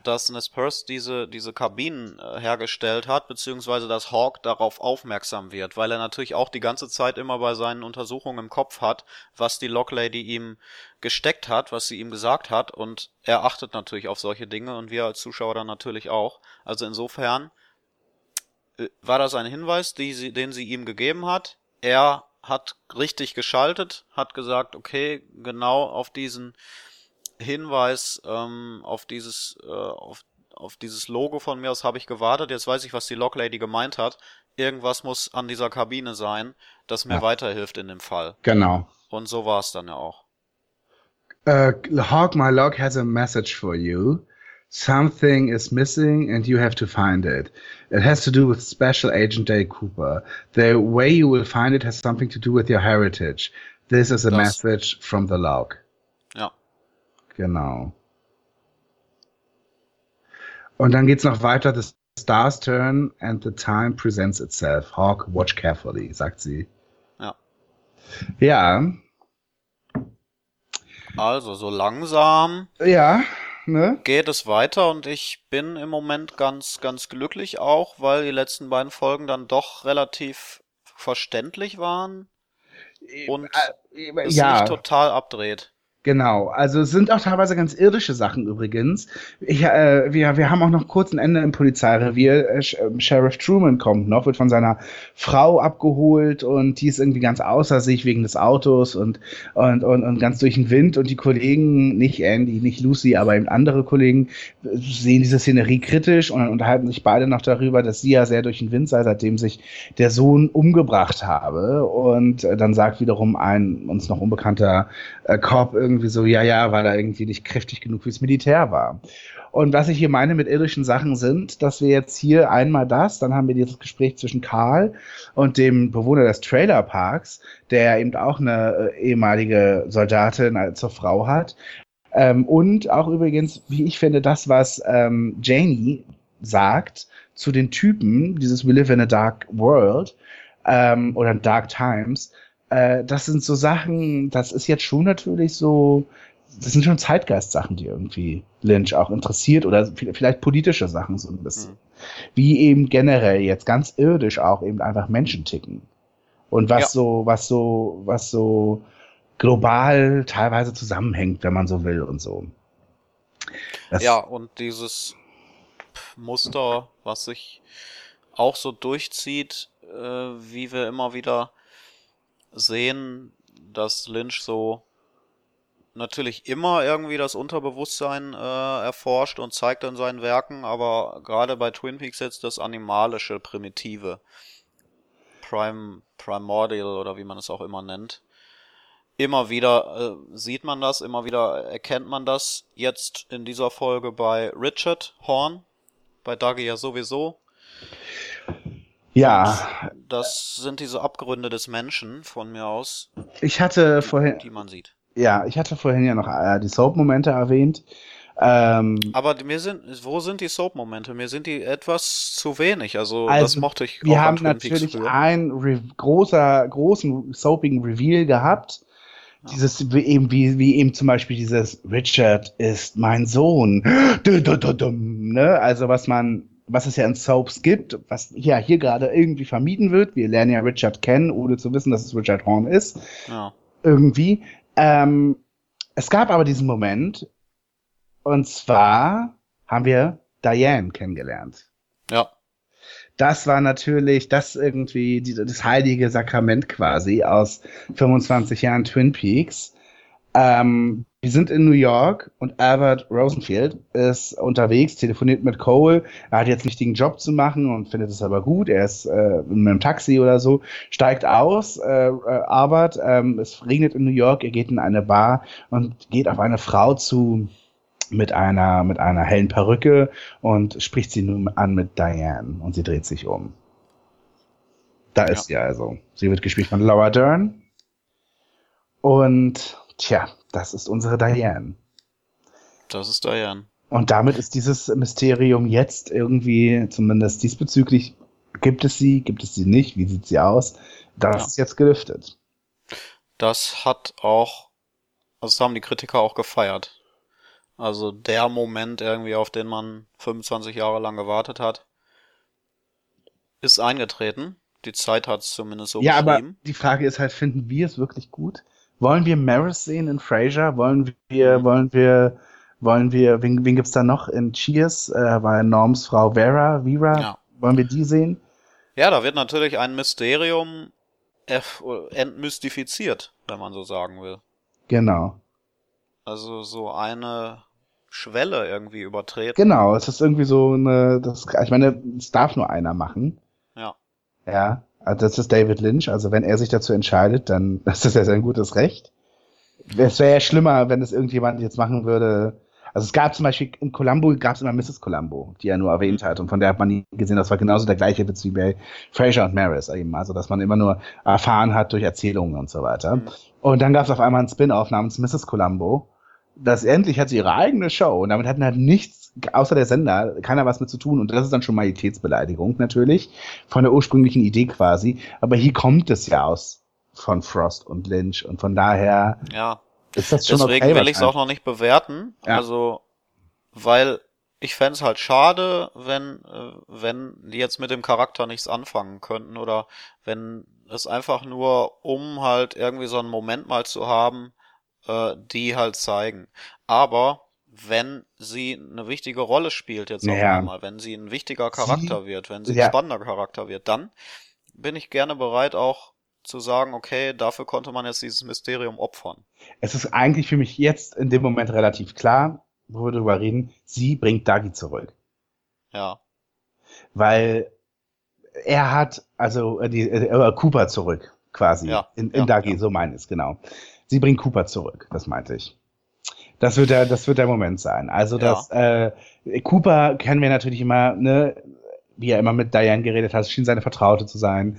dass Nespers diese, diese Kabinen äh, hergestellt hat, beziehungsweise dass Hawk darauf aufmerksam wird, weil er natürlich auch die ganze Zeit immer bei seinen Untersuchungen im Kopf hat, was die Locklady ihm gesteckt hat, was sie ihm gesagt hat, und er achtet natürlich auf solche Dinge und wir als Zuschauer dann natürlich auch. Also insofern äh, war das ein Hinweis, sie, den sie ihm gegeben hat. Er hat richtig geschaltet, hat gesagt, okay, genau auf diesen Hinweis ähm, auf dieses äh, auf, auf dieses Logo von mir aus habe ich gewartet. Jetzt weiß ich, was die Locklady gemeint hat. Irgendwas muss an dieser Kabine sein, das mir ja. weiterhilft in dem Fall. Genau. Und so war es dann ja auch. Uh, Hawk, my log has a message for you. Something is missing and you have to find it. It has to do with Special Agent Day Cooper. The way you will find it has something to do with your heritage. This is a das. message from the log. Genau. Und dann geht's noch weiter. The stars turn and the time presents itself. Hawk, watch carefully, sagt sie. Ja. Ja. Also, so langsam. Ja. Ne? Geht es weiter und ich bin im Moment ganz, ganz glücklich auch, weil die letzten beiden Folgen dann doch relativ verständlich waren und äh, äh, es ja. nicht total abdreht. Genau, also es sind auch teilweise ganz irdische Sachen übrigens. Ich, äh, wir, wir haben auch noch kurz ein Ende im Polizeirevier. Äh, ähm, Sheriff Truman kommt noch, wird von seiner Frau abgeholt und die ist irgendwie ganz außer sich wegen des Autos und, und, und, und ganz durch den Wind. Und die Kollegen, nicht Andy, nicht Lucy, aber eben andere Kollegen, sehen diese Szenerie kritisch und dann unterhalten sich beide noch darüber, dass sie ja sehr durch den Wind sei, seitdem sich der Sohn umgebracht habe. Und äh, dann sagt wiederum ein uns noch unbekannter äh, irgendwie, irgendwie so, ja, ja, weil er irgendwie nicht kräftig genug fürs Militär war. Und was ich hier meine mit irdischen Sachen sind, dass wir jetzt hier einmal das, dann haben wir dieses Gespräch zwischen Karl und dem Bewohner des Trailerparks, der eben auch eine äh, ehemalige Soldatin zur Frau hat. Ähm, und auch übrigens, wie ich finde, das, was ähm, Janie sagt zu den Typen, dieses We live in a dark world ähm, oder Dark Times, äh, das sind so Sachen, das ist jetzt schon natürlich so, das sind schon Zeitgeist-Sachen, die irgendwie Lynch auch interessiert oder vielleicht politische Sachen so ein bisschen. Mhm. Wie eben generell jetzt ganz irdisch auch eben einfach Menschen ticken. Und was ja. so, was so, was so global teilweise zusammenhängt, wenn man so will und so. Das ja, und dieses Muster, was sich auch so durchzieht, äh, wie wir immer wieder sehen, dass Lynch so natürlich immer irgendwie das Unterbewusstsein äh, erforscht und zeigt in seinen Werken, aber gerade bei Twin Peaks jetzt das animalische, primitive, Prime, Primordial oder wie man es auch immer nennt. Immer wieder äh, sieht man das, immer wieder erkennt man das. Jetzt in dieser Folge bei Richard Horn, bei Dougie ja sowieso. Ja. Und das sind diese Abgründe des Menschen von mir aus. Ich hatte vorhin. Die man sieht. Ja, ich hatte vorhin ja noch äh, die Soap-Momente erwähnt. Ähm, Aber mir sind, wo sind die Soap-Momente? Mir sind die etwas zu wenig. Also, also das mochte ich. Wir haben natürlich einen großer, großen soapigen Reveal gehabt. Ja. Dieses wie eben wie wie eben zum Beispiel dieses Richard ist mein Sohn, ne? Also was man was es ja in Soaps gibt, was ja hier gerade irgendwie vermieden wird. Wir lernen ja Richard kennen, ohne zu wissen, dass es Richard Horn ist. Ja. Irgendwie. Ähm, es gab aber diesen Moment, und zwar haben wir Diane kennengelernt. Ja. Das war natürlich das irgendwie, die, das heilige Sakrament quasi aus 25 Jahren Twin Peaks. Ähm, wir sind in New York und Albert Rosenfield ist unterwegs, telefoniert mit Cole. Er hat jetzt einen wichtigen Job zu machen und findet es aber gut. Er ist äh, mit einem Taxi oder so, steigt aus. Äh, äh, Albert, ähm, es regnet in New York, er geht in eine Bar und geht auf eine Frau zu mit einer, mit einer hellen Perücke und spricht sie nun an mit Diane und sie dreht sich um. Da ist sie also. Sie wird gespielt von Laura Dern. Und tja, das ist unsere Diane. Das ist Diane. Und damit ist dieses Mysterium jetzt irgendwie, zumindest diesbezüglich, gibt es sie, gibt es sie nicht, wie sieht sie aus? Das Ja. ist jetzt gelüftet. Das hat auch, also das haben die Kritiker auch gefeiert. Also der Moment irgendwie, auf den man 25 Jahre lang gewartet hat, ist eingetreten. Die Zeit hat es zumindest so ja, aber die Frage ist halt, finden wir es wirklich gut? Wollen wir Maris sehen in Frasier? Wollen wir, Mhm. wollen wir, wollen wir, wen, wen gibt's da noch in Cheers? Äh, war Norms Frau Vera, Vera? Ja. Wollen wir die sehen? Ja, da wird natürlich ein Mysterium entmystifiziert, wenn man so sagen will. Genau. Also so eine Schwelle irgendwie übertreten. Genau, es ist irgendwie so eine, das, ich meine, es darf nur einer machen. Ja. Ja, also das ist David Lynch. Also wenn er sich dazu entscheidet, dann ist das ja sein gutes Recht. Es wäre ja schlimmer, wenn es irgendjemand jetzt machen würde. Also es gab zum Beispiel in Columbo gab es immer Mrs. Columbo, die er nur erwähnt hat und von der hat man nie gesehen, das war genauso der gleiche Witz wie bei Fraser und Maris eben, also dass man immer nur erfahren hat durch Erzählungen und so weiter. Mhm. Und dann gab es auf einmal einen Spin-off namens Mrs. Columbo. Das endlich hat sie ihre eigene Show und damit hatten halt nichts außer der Sender, keiner was mit zu tun und das ist dann schon Majestätsbeleidigung natürlich von der ursprünglichen Idee quasi. Aber hier kommt es ja aus von Frost und Lynch und von daher Ja. ist das schon Deswegen okay. will ich es auch noch nicht bewerten. Ja. Also, weil ich fänd's halt schade, wenn, äh, wenn die jetzt mit dem Charakter nichts anfangen könnten oder wenn es einfach nur, um halt irgendwie so einen Moment mal zu haben, äh, die halt zeigen. Aber wenn sie eine wichtige Rolle spielt jetzt auf Naja. einmal, wenn sie ein wichtiger Charakter wird, wenn sie Ja. ein spannender Charakter wird, dann bin ich gerne bereit auch zu sagen, okay, dafür konnte man jetzt dieses Mysterium opfern. Es ist eigentlich für mich jetzt in dem Moment relativ klar, wo wir drüber reden, sie bringt Dagi zurück. Ja. Weil er hat, also äh, die, äh, Cooper zurück, quasi. Ja, In, in ja, Dagi, ja. so meine ich es, genau. Sie bringt Cooper zurück, das meinte ich. Das wird der, das wird der Moment sein. Also Ja. das, äh, Cooper kennen wir natürlich immer, ne, wie er immer mit Diane geredet hat, schien seine Vertraute zu sein.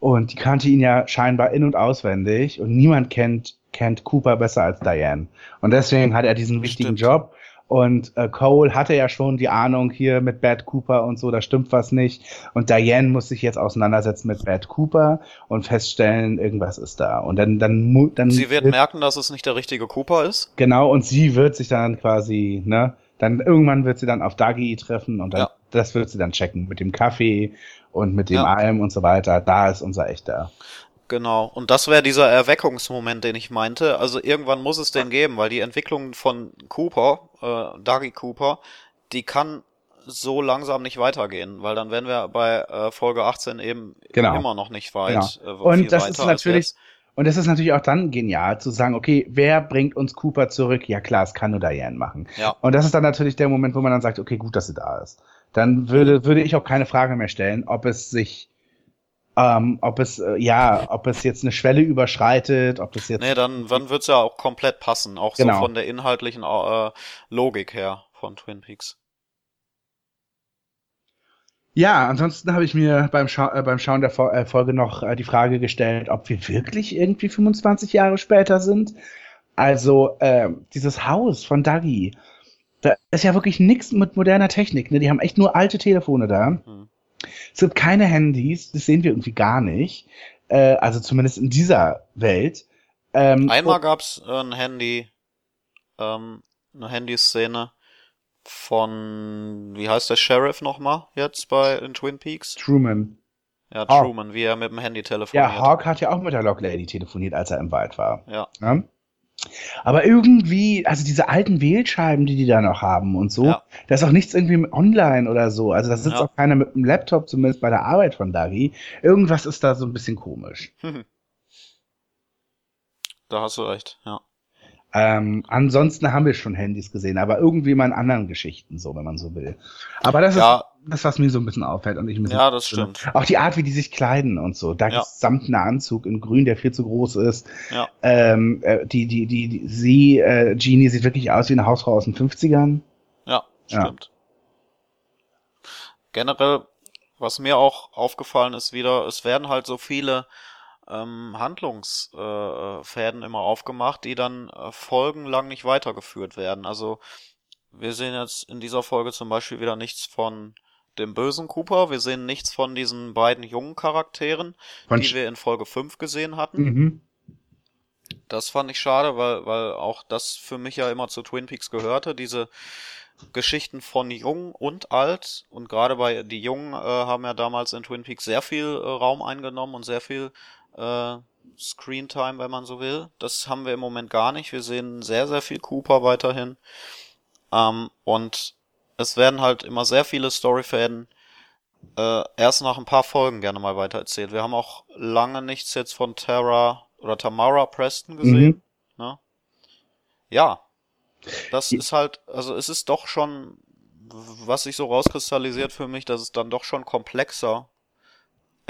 Und die kannte ihn ja scheinbar in- und auswendig und niemand kennt, kennt Cooper besser als Diane. Und deswegen hat er diesen wichtigen Stimmt. Job. Und äh, Cole hatte ja schon die Ahnung hier mit Bad Cooper und so, da stimmt was nicht. Und Diane muss sich jetzt auseinandersetzen mit Bad Cooper und feststellen, irgendwas ist da. Und dann, dann, dann Sie wird merken, dass es nicht der richtige Cooper ist. Genau, und sie wird sich dann quasi, ne, dann irgendwann wird sie dann auf Dagi treffen und dann, Ja. das wird sie dann checken mit dem Kaffee und mit dem Ja. Alm und so weiter. Da ist unser echter. Genau. Und das wäre dieser Erweckungsmoment, den ich meinte. Also irgendwann muss es den geben, weil die Entwicklung von Cooper, äh, Dougie Cooper, die kann so langsam nicht weitergehen, weil dann wären wir bei äh, Folge 18 eben Genau. immer noch nicht weit. Genau. Äh, Und das ist natürlich-. Und es ist natürlich auch dann genial zu sagen, okay, wer bringt uns Cooper zurück? Ja klar, es kann nur Diane machen. Ja. Und das ist dann natürlich der Moment, wo man dann sagt, okay, gut, dass sie da ist. Dann würde, würde ich auch keine Frage mehr stellen, ob es sich, ähm, ob es, äh, ja, ob es jetzt eine Schwelle überschreitet, ob das jetzt. Nee, dann, dann wird's ja auch komplett passen, auch Genau. so von der inhaltlichen äh, Logik her von Twin Peaks. Ja, ansonsten habe ich mir beim, Schau äh, beim Schauen der Fo äh, Folge noch äh, die Frage gestellt, ob wir wirklich irgendwie 25 Jahre später sind. Also ähm, dieses Haus von Dagi, da ist ja wirklich nichts mit moderner Technik. Ne? Die haben echt nur alte Telefone da. Hm. Es gibt keine Handys, das sehen wir irgendwie gar nicht. Äh, also zumindest in dieser Welt. Ähm, Einmal gab's äh, ein Handy, ähm, eine Handyszene von, wie heißt der Sheriff nochmal jetzt bei in Twin Peaks? Truman. Ja, Hawk. Truman, wie er mit dem Handy telefoniert. Ja, Hawk hat ja auch mit der Log Lady telefoniert, als er im Wald war. Ja, Ne? Aber irgendwie, also diese alten Wählscheiben, die die da noch haben und so, Ja. da ist auch nichts irgendwie online oder so. Also da sitzt Ja. auch keiner mit dem Laptop, zumindest bei der Arbeit von Dagi. Irgendwas ist da so ein bisschen komisch. Da hast du recht, ja. Ähm, ansonsten haben wir schon Handys gesehen, aber irgendwie mal in anderen Geschichten, so, wenn man so will. Aber das Ja. ist das, was mir so ein bisschen auffällt. Und ich ein bisschen Ja, das stimmt. Auch die Art, wie die sich kleiden und so. Da Ja. samtner Anzug in Grün, der viel zu groß ist. Ja. Ähm, äh, die, die, die, die, sie, äh, Genie, sieht wirklich aus wie eine Hausfrau aus den 50ern. Ja, Ja. stimmt. Generell, was mir auch aufgefallen ist wieder, es werden halt so viele ähm, Handlungsfäden äh, immer aufgemacht, die dann äh, folgenlang nicht weitergeführt werden. Also wir sehen jetzt in dieser Folge zum Beispiel wieder nichts von dem bösen Cooper, wir sehen nichts von diesen beiden jungen Charakteren, Von die wir in Folge 5 gesehen hatten. Mhm. Das fand ich schade, weil, weil auch das für mich ja immer zu Twin Peaks gehörte, diese Geschichten von jung und alt und gerade bei die Jungen äh, haben ja damals in Twin Peaks sehr viel äh, Raum eingenommen und sehr viel äh, Screentime, wenn man so will. Das haben wir im Moment gar nicht. Wir sehen sehr, sehr viel Cooper weiterhin. Ähm, und es werden halt immer sehr viele Storyfäden äh, erst nach ein paar Folgen gerne mal weitererzählt. Wir haben auch lange nichts jetzt von Tara oder Tamara Preston gesehen. Mhm. Ne? Ja. Das ist halt, also es ist doch schon, was sich so rauskristallisiert für mich, dass es dann doch schon komplexer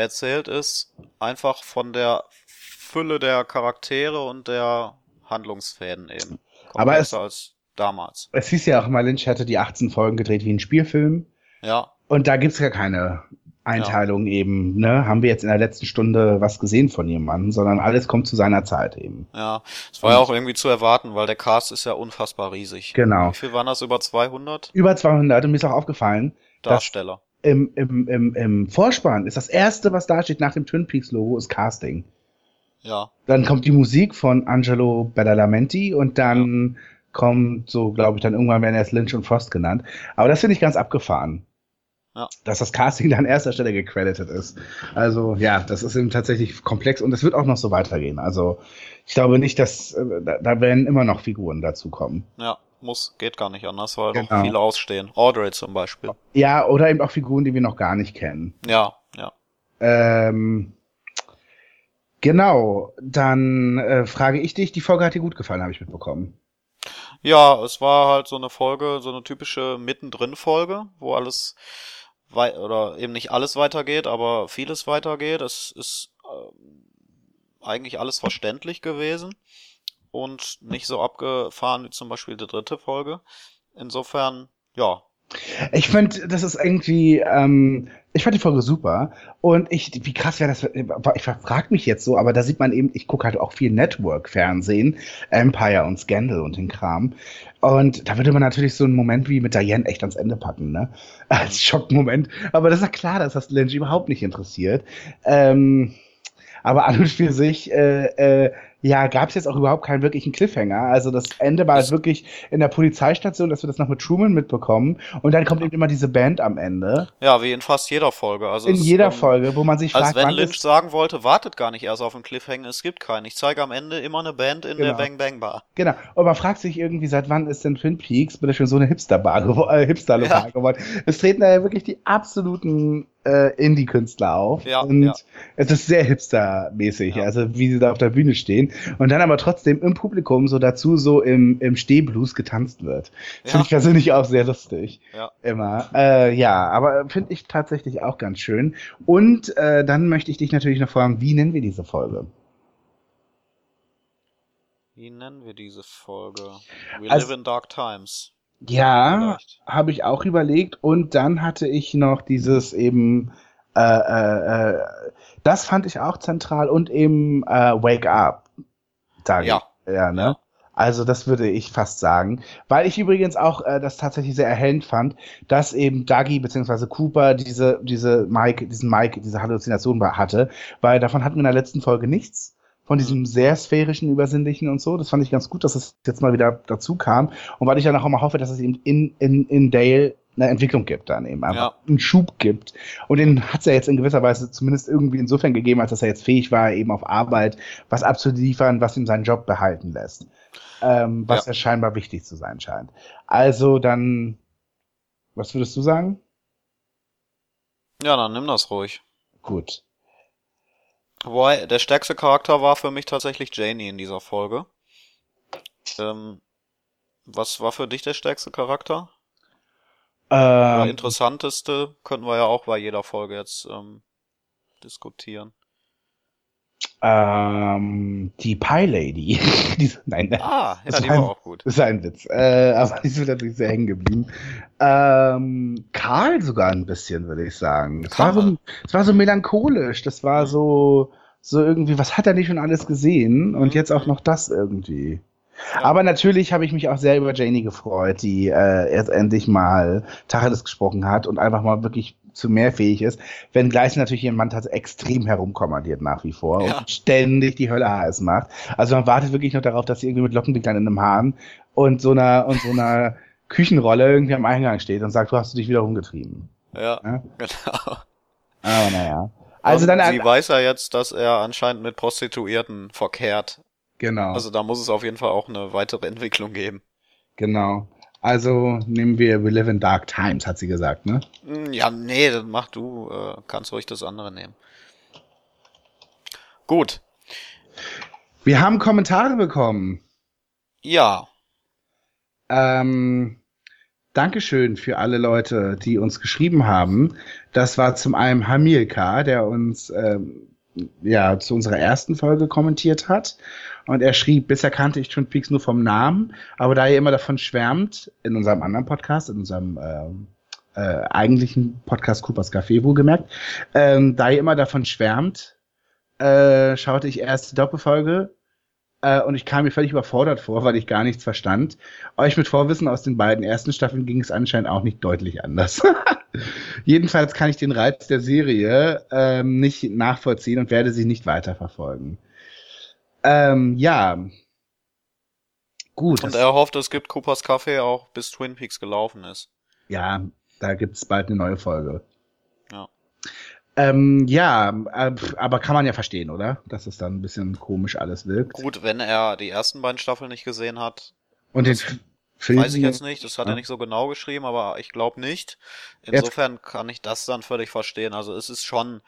erzählt ist, einfach von der Fülle der Charaktere und der Handlungsfäden eben. Aber es- Komplexer als damals. Es hieß ja auch mal, Lynch hätte die 18 Folgen gedreht wie ein Spielfilm. Ja, Und da gibt's ja keine Einteilung eben, ne? Haben wir jetzt in der letzten Stunde was gesehen von jemandem, sondern alles kommt zu seiner Zeit eben. ja. Es war ja auch irgendwie zu erwarten, weil der Cast ist ja unfassbar riesig. Genau. Wie viel waren das? Über 200 Über 200 und mir ist auch aufgefallen, Darsteller? Im, im, im, im Vorspann ist das erste, was da steht nach dem Twin Peaks Logo, ist Casting. Ja, Dann kommt die Musik von Angelo Badalamenti und dann kommt so, glaube ich, dann irgendwann werden erst Lynch und Frost genannt. Aber das finde ich ganz abgefahren. Ja. Dass das Casting da an erster Stelle gecredited ist. Also ja, das ist eben tatsächlich komplex und es wird auch noch so weitergehen. Also ich glaube nicht, dass äh, da, da werden immer noch Figuren dazukommen. ja. Muss, geht gar nicht anders, weil Genau. noch viele ausstehen. Audrey zum Beispiel. Ja, oder eben auch Figuren, die wir noch gar nicht kennen. Ja, ja. Ähm, genau, dann äh, frage ich dich, die Folge hat dir gut gefallen, habe ich mitbekommen. Ja, es war halt so eine Folge, so eine typische Mittendrin-Folge, wo alles wei oder eben nicht alles weitergeht, aber vieles weitergeht. Es ist ähm, eigentlich alles verständlich gewesen und nicht so abgefahren wie zum Beispiel die dritte Folge. Insofern, ja, Ich finde, das ist irgendwie, ähm, ich fand die Folge super und ich, wie krass wäre das, ich frage mich jetzt so, aber da sieht man eben, ich gucke halt auch viel Network-Fernsehen, Empire und Scandal und den Kram und da würde man natürlich so einen Moment wie mit Diane echt ans Ende packen, ne, als Schockmoment, aber das ist ja klar, dass das Lynch überhaupt nicht interessiert, ähm, aber an und für sich, äh, äh, ja, gab es jetzt auch überhaupt keinen wirklichen Cliffhanger. Also das Ende war Das- halt wirklich in der Polizeistation, dass wir das noch mit Truman mitbekommen. Und dann kommt eben immer diese Band am Ende. ja, wie in fast jeder Folge. Also in jeder ähm, Folge, wo man sich Als fragt, wenn wann Lynch ist, sagen wollte, wartet gar nicht erst auf einen Cliffhanger, es gibt keinen. Ich zeige am Ende immer eine Band in der Genau. Bang Bang Bar. Genau. Und man fragt sich irgendwie, seit wann ist denn Twin Peaks bitte schon so eine Hipster-Bar geworden, äh, Hipster-Lokal Ja. geworden? Es treten da ja wirklich die absoluten äh, Indie-Künstler auf. Ja, und ja. es ist sehr hipster-mäßig, Ja. also wie sie da auf der Bühne stehen. Und dann aber trotzdem im Publikum so dazu so im, im Stehblues getanzt wird. Ja. Finde ich persönlich auch sehr lustig. Ja. Immer. Äh, ja, aber finde ich tatsächlich auch ganz schön. Und äh, dann möchte ich dich natürlich noch fragen, wie nennen wir diese Folge? Wie nennen wir diese Folge? We Also- live in dark times. Ja, habe ich auch überlegt. Und dann hatte ich noch dieses eben, äh, äh, äh, das fand ich auch zentral und eben äh, Wake Up. Sage Ja. ich. Ja, ne? Also das würde ich fast sagen. Weil ich übrigens auch äh, das tatsächlich sehr erhellend fand, dass eben Dougie bzw. Cooper diese, diese Mike, diesen Mike, diese Halluzination hatte. Weil davon hatten wir in der letzten Folge nichts. Von diesem sehr sphärischen, übersinnlichen und so. Das fand ich ganz gut, dass es jetzt mal wieder dazu kam. Und weil ich dann auch immer hoffe, dass es eben in, in, in Dale eine Entwicklung gibt dann eben. Einfach Ja. einen Schub gibt. Und den hat es ja jetzt in gewisser Weise zumindest irgendwie insofern gegeben, als dass er jetzt fähig war, eben auf Arbeit was abzuliefern, was ihm seinen Job behalten lässt. Ähm, was ja. ja scheinbar wichtig zu sein scheint. Also dann, was würdest du sagen? Ja, dann nimm das ruhig. Gut. Wobei, der stärkste Charakter war für mich tatsächlich Janie in dieser Folge. Ähm, was war für dich der stärkste Charakter? Ähm, der interessanteste könnten wir ja auch bei jeder Folge jetzt ähm, diskutieren. Ähm, die Pie Lady. die, nein, ah, ja, die war, war auch gut. Das ist ein Witz. Äh, aber die ist natürlich sehr hängen geblieben. Ähm, Karl sogar ein bisschen, würde ich sagen. Es war, so, es war so melancholisch. Das war so, so irgendwie, was hat er nicht schon alles gesehen? Und mhm. jetzt auch noch das irgendwie. Ja. Aber natürlich habe ich mich auch sehr über Janie gefreut, die äh, jetzt endlich mal Tacheles gesprochen hat und einfach mal wirklich zu mehr fähig ist, wenn gleich natürlich jemand hat extrem herumkommandiert nach wie vor ja. und ständig die Hölle heiß macht. Also man wartet wirklich noch darauf, dass sie irgendwie mit Lockenwicklern in einem Hahn und so einer und so einer Küchenrolle irgendwie am Eingang steht und sagt, du hast du dich wieder rumgetrieben. Ja, ja? genau. Aber naja. Also und dann, sie weiß ja jetzt, dass er anscheinend mit Prostituierten verkehrt. Genau. Also da muss es auf jeden Fall auch eine weitere Entwicklung geben. Genau. Also nehmen wir We Live in Dark Times, hat sie gesagt, ne? Hm, ja, nee, das mach du. Äh, kannst ruhig das andere nehmen. Gut. Wir haben Kommentare bekommen. Ja. Ähm, Dankeschön für alle Leute, die uns geschrieben haben. Das war zum einen Hamilka, der uns ähm, ja zu unserer ersten Folge kommentiert hat. Und er schrieb, bisher kannte ich Twin Peaks nur vom Namen, aber da er immer davon schwärmt, in unserem anderen Podcast, in unserem äh, äh, eigentlichen Podcast Coopers Café wohlgemerkt, ähm, da er immer davon schwärmt, äh, schaute ich erst die Doppelfolge äh, und ich kam mir völlig überfordert vor, weil ich gar nichts verstand. Euch mit Vorwissen aus den beiden ersten Staffeln ging es anscheinend auch nicht deutlich anders. Jedenfalls kann ich den Reiz der Serie ähm, nicht nachvollziehen und werde sie nicht weiterverfolgen. Ähm, ja. Gut. Und er hofft, es gibt Coopers Café auch bis Twin Peaks gelaufen ist. Ja, da gibt's bald eine neue Folge. Ja. Ähm, ja, äh, aber kann man ja verstehen, oder? Dass es dann ein bisschen komisch alles wirkt. Gut, wenn er die ersten beiden Staffeln nicht gesehen hat. Und den Film. Weiß ich jetzt nicht, das hat ja. er nicht so genau geschrieben, aber ich glaube nicht. Insofern kann ich das dann völlig verstehen. Also es ist schon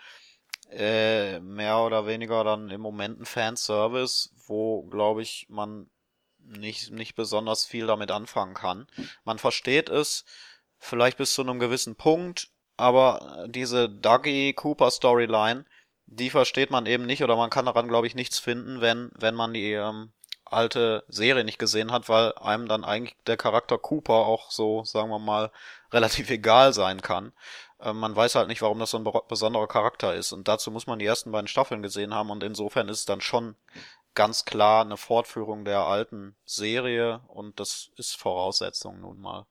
äh, mehr oder weniger dann im Moment ein Fanservice, wo, glaube ich, man nicht, nicht besonders viel damit anfangen kann. Man versteht es vielleicht bis zu einem gewissen Punkt, aber diese Dougie Cooper Storyline, die versteht man eben nicht oder man kann daran, glaube ich, nichts finden, wenn, wenn man die ähm, alte Serie nicht gesehen hat, weil einem dann eigentlich der Charakter Cooper auch so, sagen wir mal, relativ egal sein kann. Äh, man weiß halt nicht, warum das so ein besonderer Charakter ist. Und dazu muss man die ersten beiden Staffeln gesehen haben. Und insofern ist es dann schon ganz klar eine Fortführung der alten Serie. Und das ist Voraussetzung nun mal.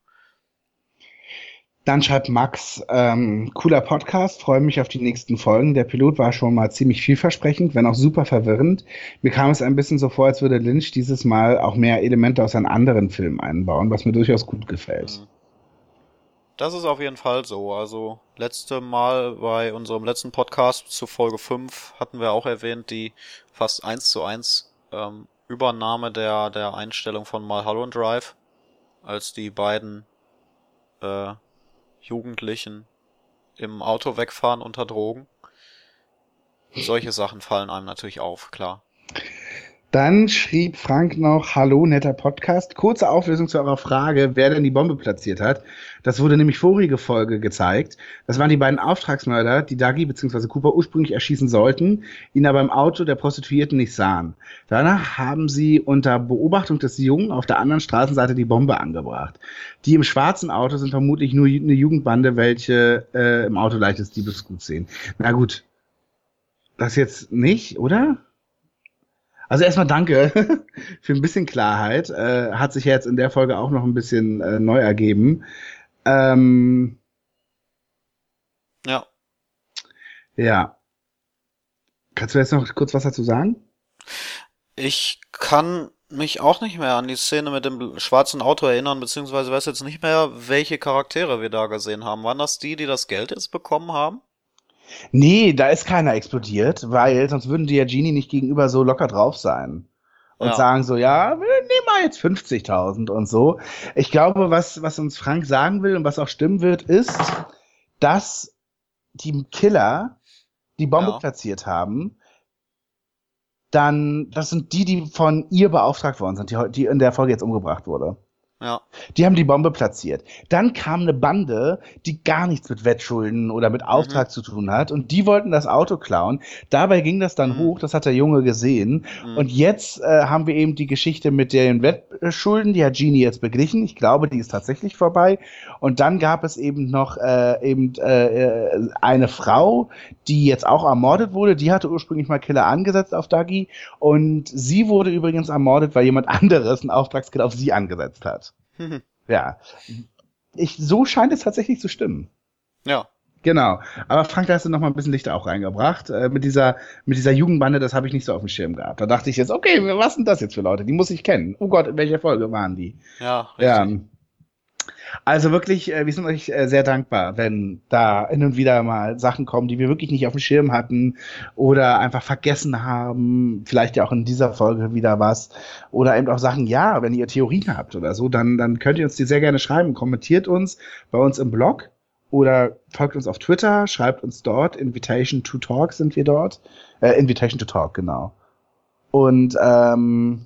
Dann schreibt Max, ähm, cooler Podcast, freue mich auf die nächsten Folgen. Der Pilot war schon mal ziemlich vielversprechend, wenn auch super verwirrend. Mir kam es ein bisschen so vor, als würde Lynch dieses Mal auch mehr Elemente aus einem anderen Film einbauen, was mir durchaus gut gefällt. Mhm. Das ist auf jeden Fall so. Also letzte Mal bei unserem letzten Podcast zu Folge 5 hatten wir auch erwähnt, die fast eins zu eins ähm, Übernahme der, der Einstellung von Mulholland Drive, als die beiden äh, Jugendlichen im Auto wegfahren unter Drogen. Solche Sachen fallen einem natürlich auf, klar. Dann schrieb Frank noch, hallo, netter Podcast. Kurze Auflösung zu eurer Frage, wer denn die Bombe platziert hat. Das wurde nämlich vorige Folge gezeigt. Das waren die beiden Auftragsmörder, die Dagi bzw. Cooper ursprünglich erschießen sollten, ihn aber im Auto der Prostituierten nicht sahen. Danach haben sie unter Beobachtung des Jungen auf der anderen Straßenseite die Bombe angebracht. Die im schwarzen Auto sind vermutlich nur eine Jugendbande, welche äh, im Auto leichtes Diebesgut sehen. Na gut. Das jetzt nicht, oder? Also erstmal danke für ein bisschen Klarheit. Äh, hat sich jetzt in der Folge auch noch ein bisschen äh, neu ergeben. Ähm, ja. Ja. Kannst du jetzt noch kurz was dazu sagen? Ich kann mich auch nicht mehr an die Szene mit dem schwarzen Auto erinnern, beziehungsweise weiß jetzt nicht mehr, welche Charaktere wir da gesehen haben. Waren das die, die das Geld jetzt bekommen haben? Nee, da ist keiner explodiert, weil sonst würden die ja Genie nicht gegenüber so locker drauf sein. und Ja. sagen so, ja, wir nehmen mal jetzt 50.000 und so. Ich glaube, was, was uns Frank sagen will und was auch stimmen wird, ist, dass die Killer die Bombe Ja. platziert haben, dann, das sind die, die von ihr beauftragt worden sind, die, die in der Folge jetzt umgebracht wurde. Ja. Die haben die Bombe platziert. Dann kam eine Bande, die gar nichts mit Wettschulden oder mit Auftrag zu tun hat und die wollten das Auto klauen. Dabei ging das dann Mhm. hoch, das hat der Junge gesehen. Mhm. Und jetzt äh, haben wir eben die Geschichte mit den Wettschulden, die hat Genie jetzt beglichen. Ich glaube, die ist tatsächlich vorbei. Und dann gab es eben noch äh, eben äh, eine Frau, die jetzt auch ermordet wurde. Die hatte ursprünglich mal Killer angesetzt auf Dagi. Und sie wurde übrigens ermordet, weil jemand anderes einen Auftragskill auf sie angesetzt hat. Ja. Ich, so scheint es tatsächlich zu stimmen. ja. Genau. Aber Frank, da hast du noch mal ein bisschen Licht auch reingebracht. Äh, mit dieser, mit dieser Jugendbande, das habe ich nicht so auf dem Schirm gehabt. Da dachte ich jetzt, okay, was sind das jetzt für Leute? Die muss ich kennen. Oh Gott, in welcher Folge waren die? Ja, Ja. Also wirklich, äh, wir sind euch äh, sehr dankbar, wenn da hin und wieder mal Sachen kommen, die wir wirklich nicht auf dem Schirm hatten oder einfach vergessen haben. Vielleicht ja auch in dieser Folge wieder was. Oder eben auch Sachen, ja, wenn ihr Theorien habt oder so, dann, dann könnt ihr uns die sehr gerne schreiben. Kommentiert uns bei uns im Blog oder folgt uns auf Twitter, schreibt uns dort. Invitation to Talk sind wir dort. Äh, Invitation to Talk, genau. Und ähm,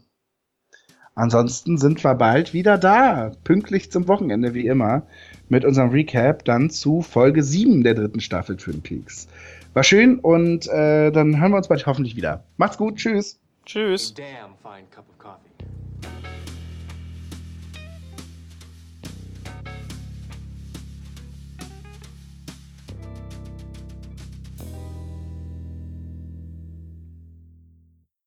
ansonsten sind wir bald wieder da, pünktlich zum Wochenende wie immer, mit unserem Recap dann zu Folge 7 der dritten Staffel Twin Peaks. War schön und äh, dann hören wir uns bald hoffentlich wieder. Macht's gut, tschüss. Tschüss.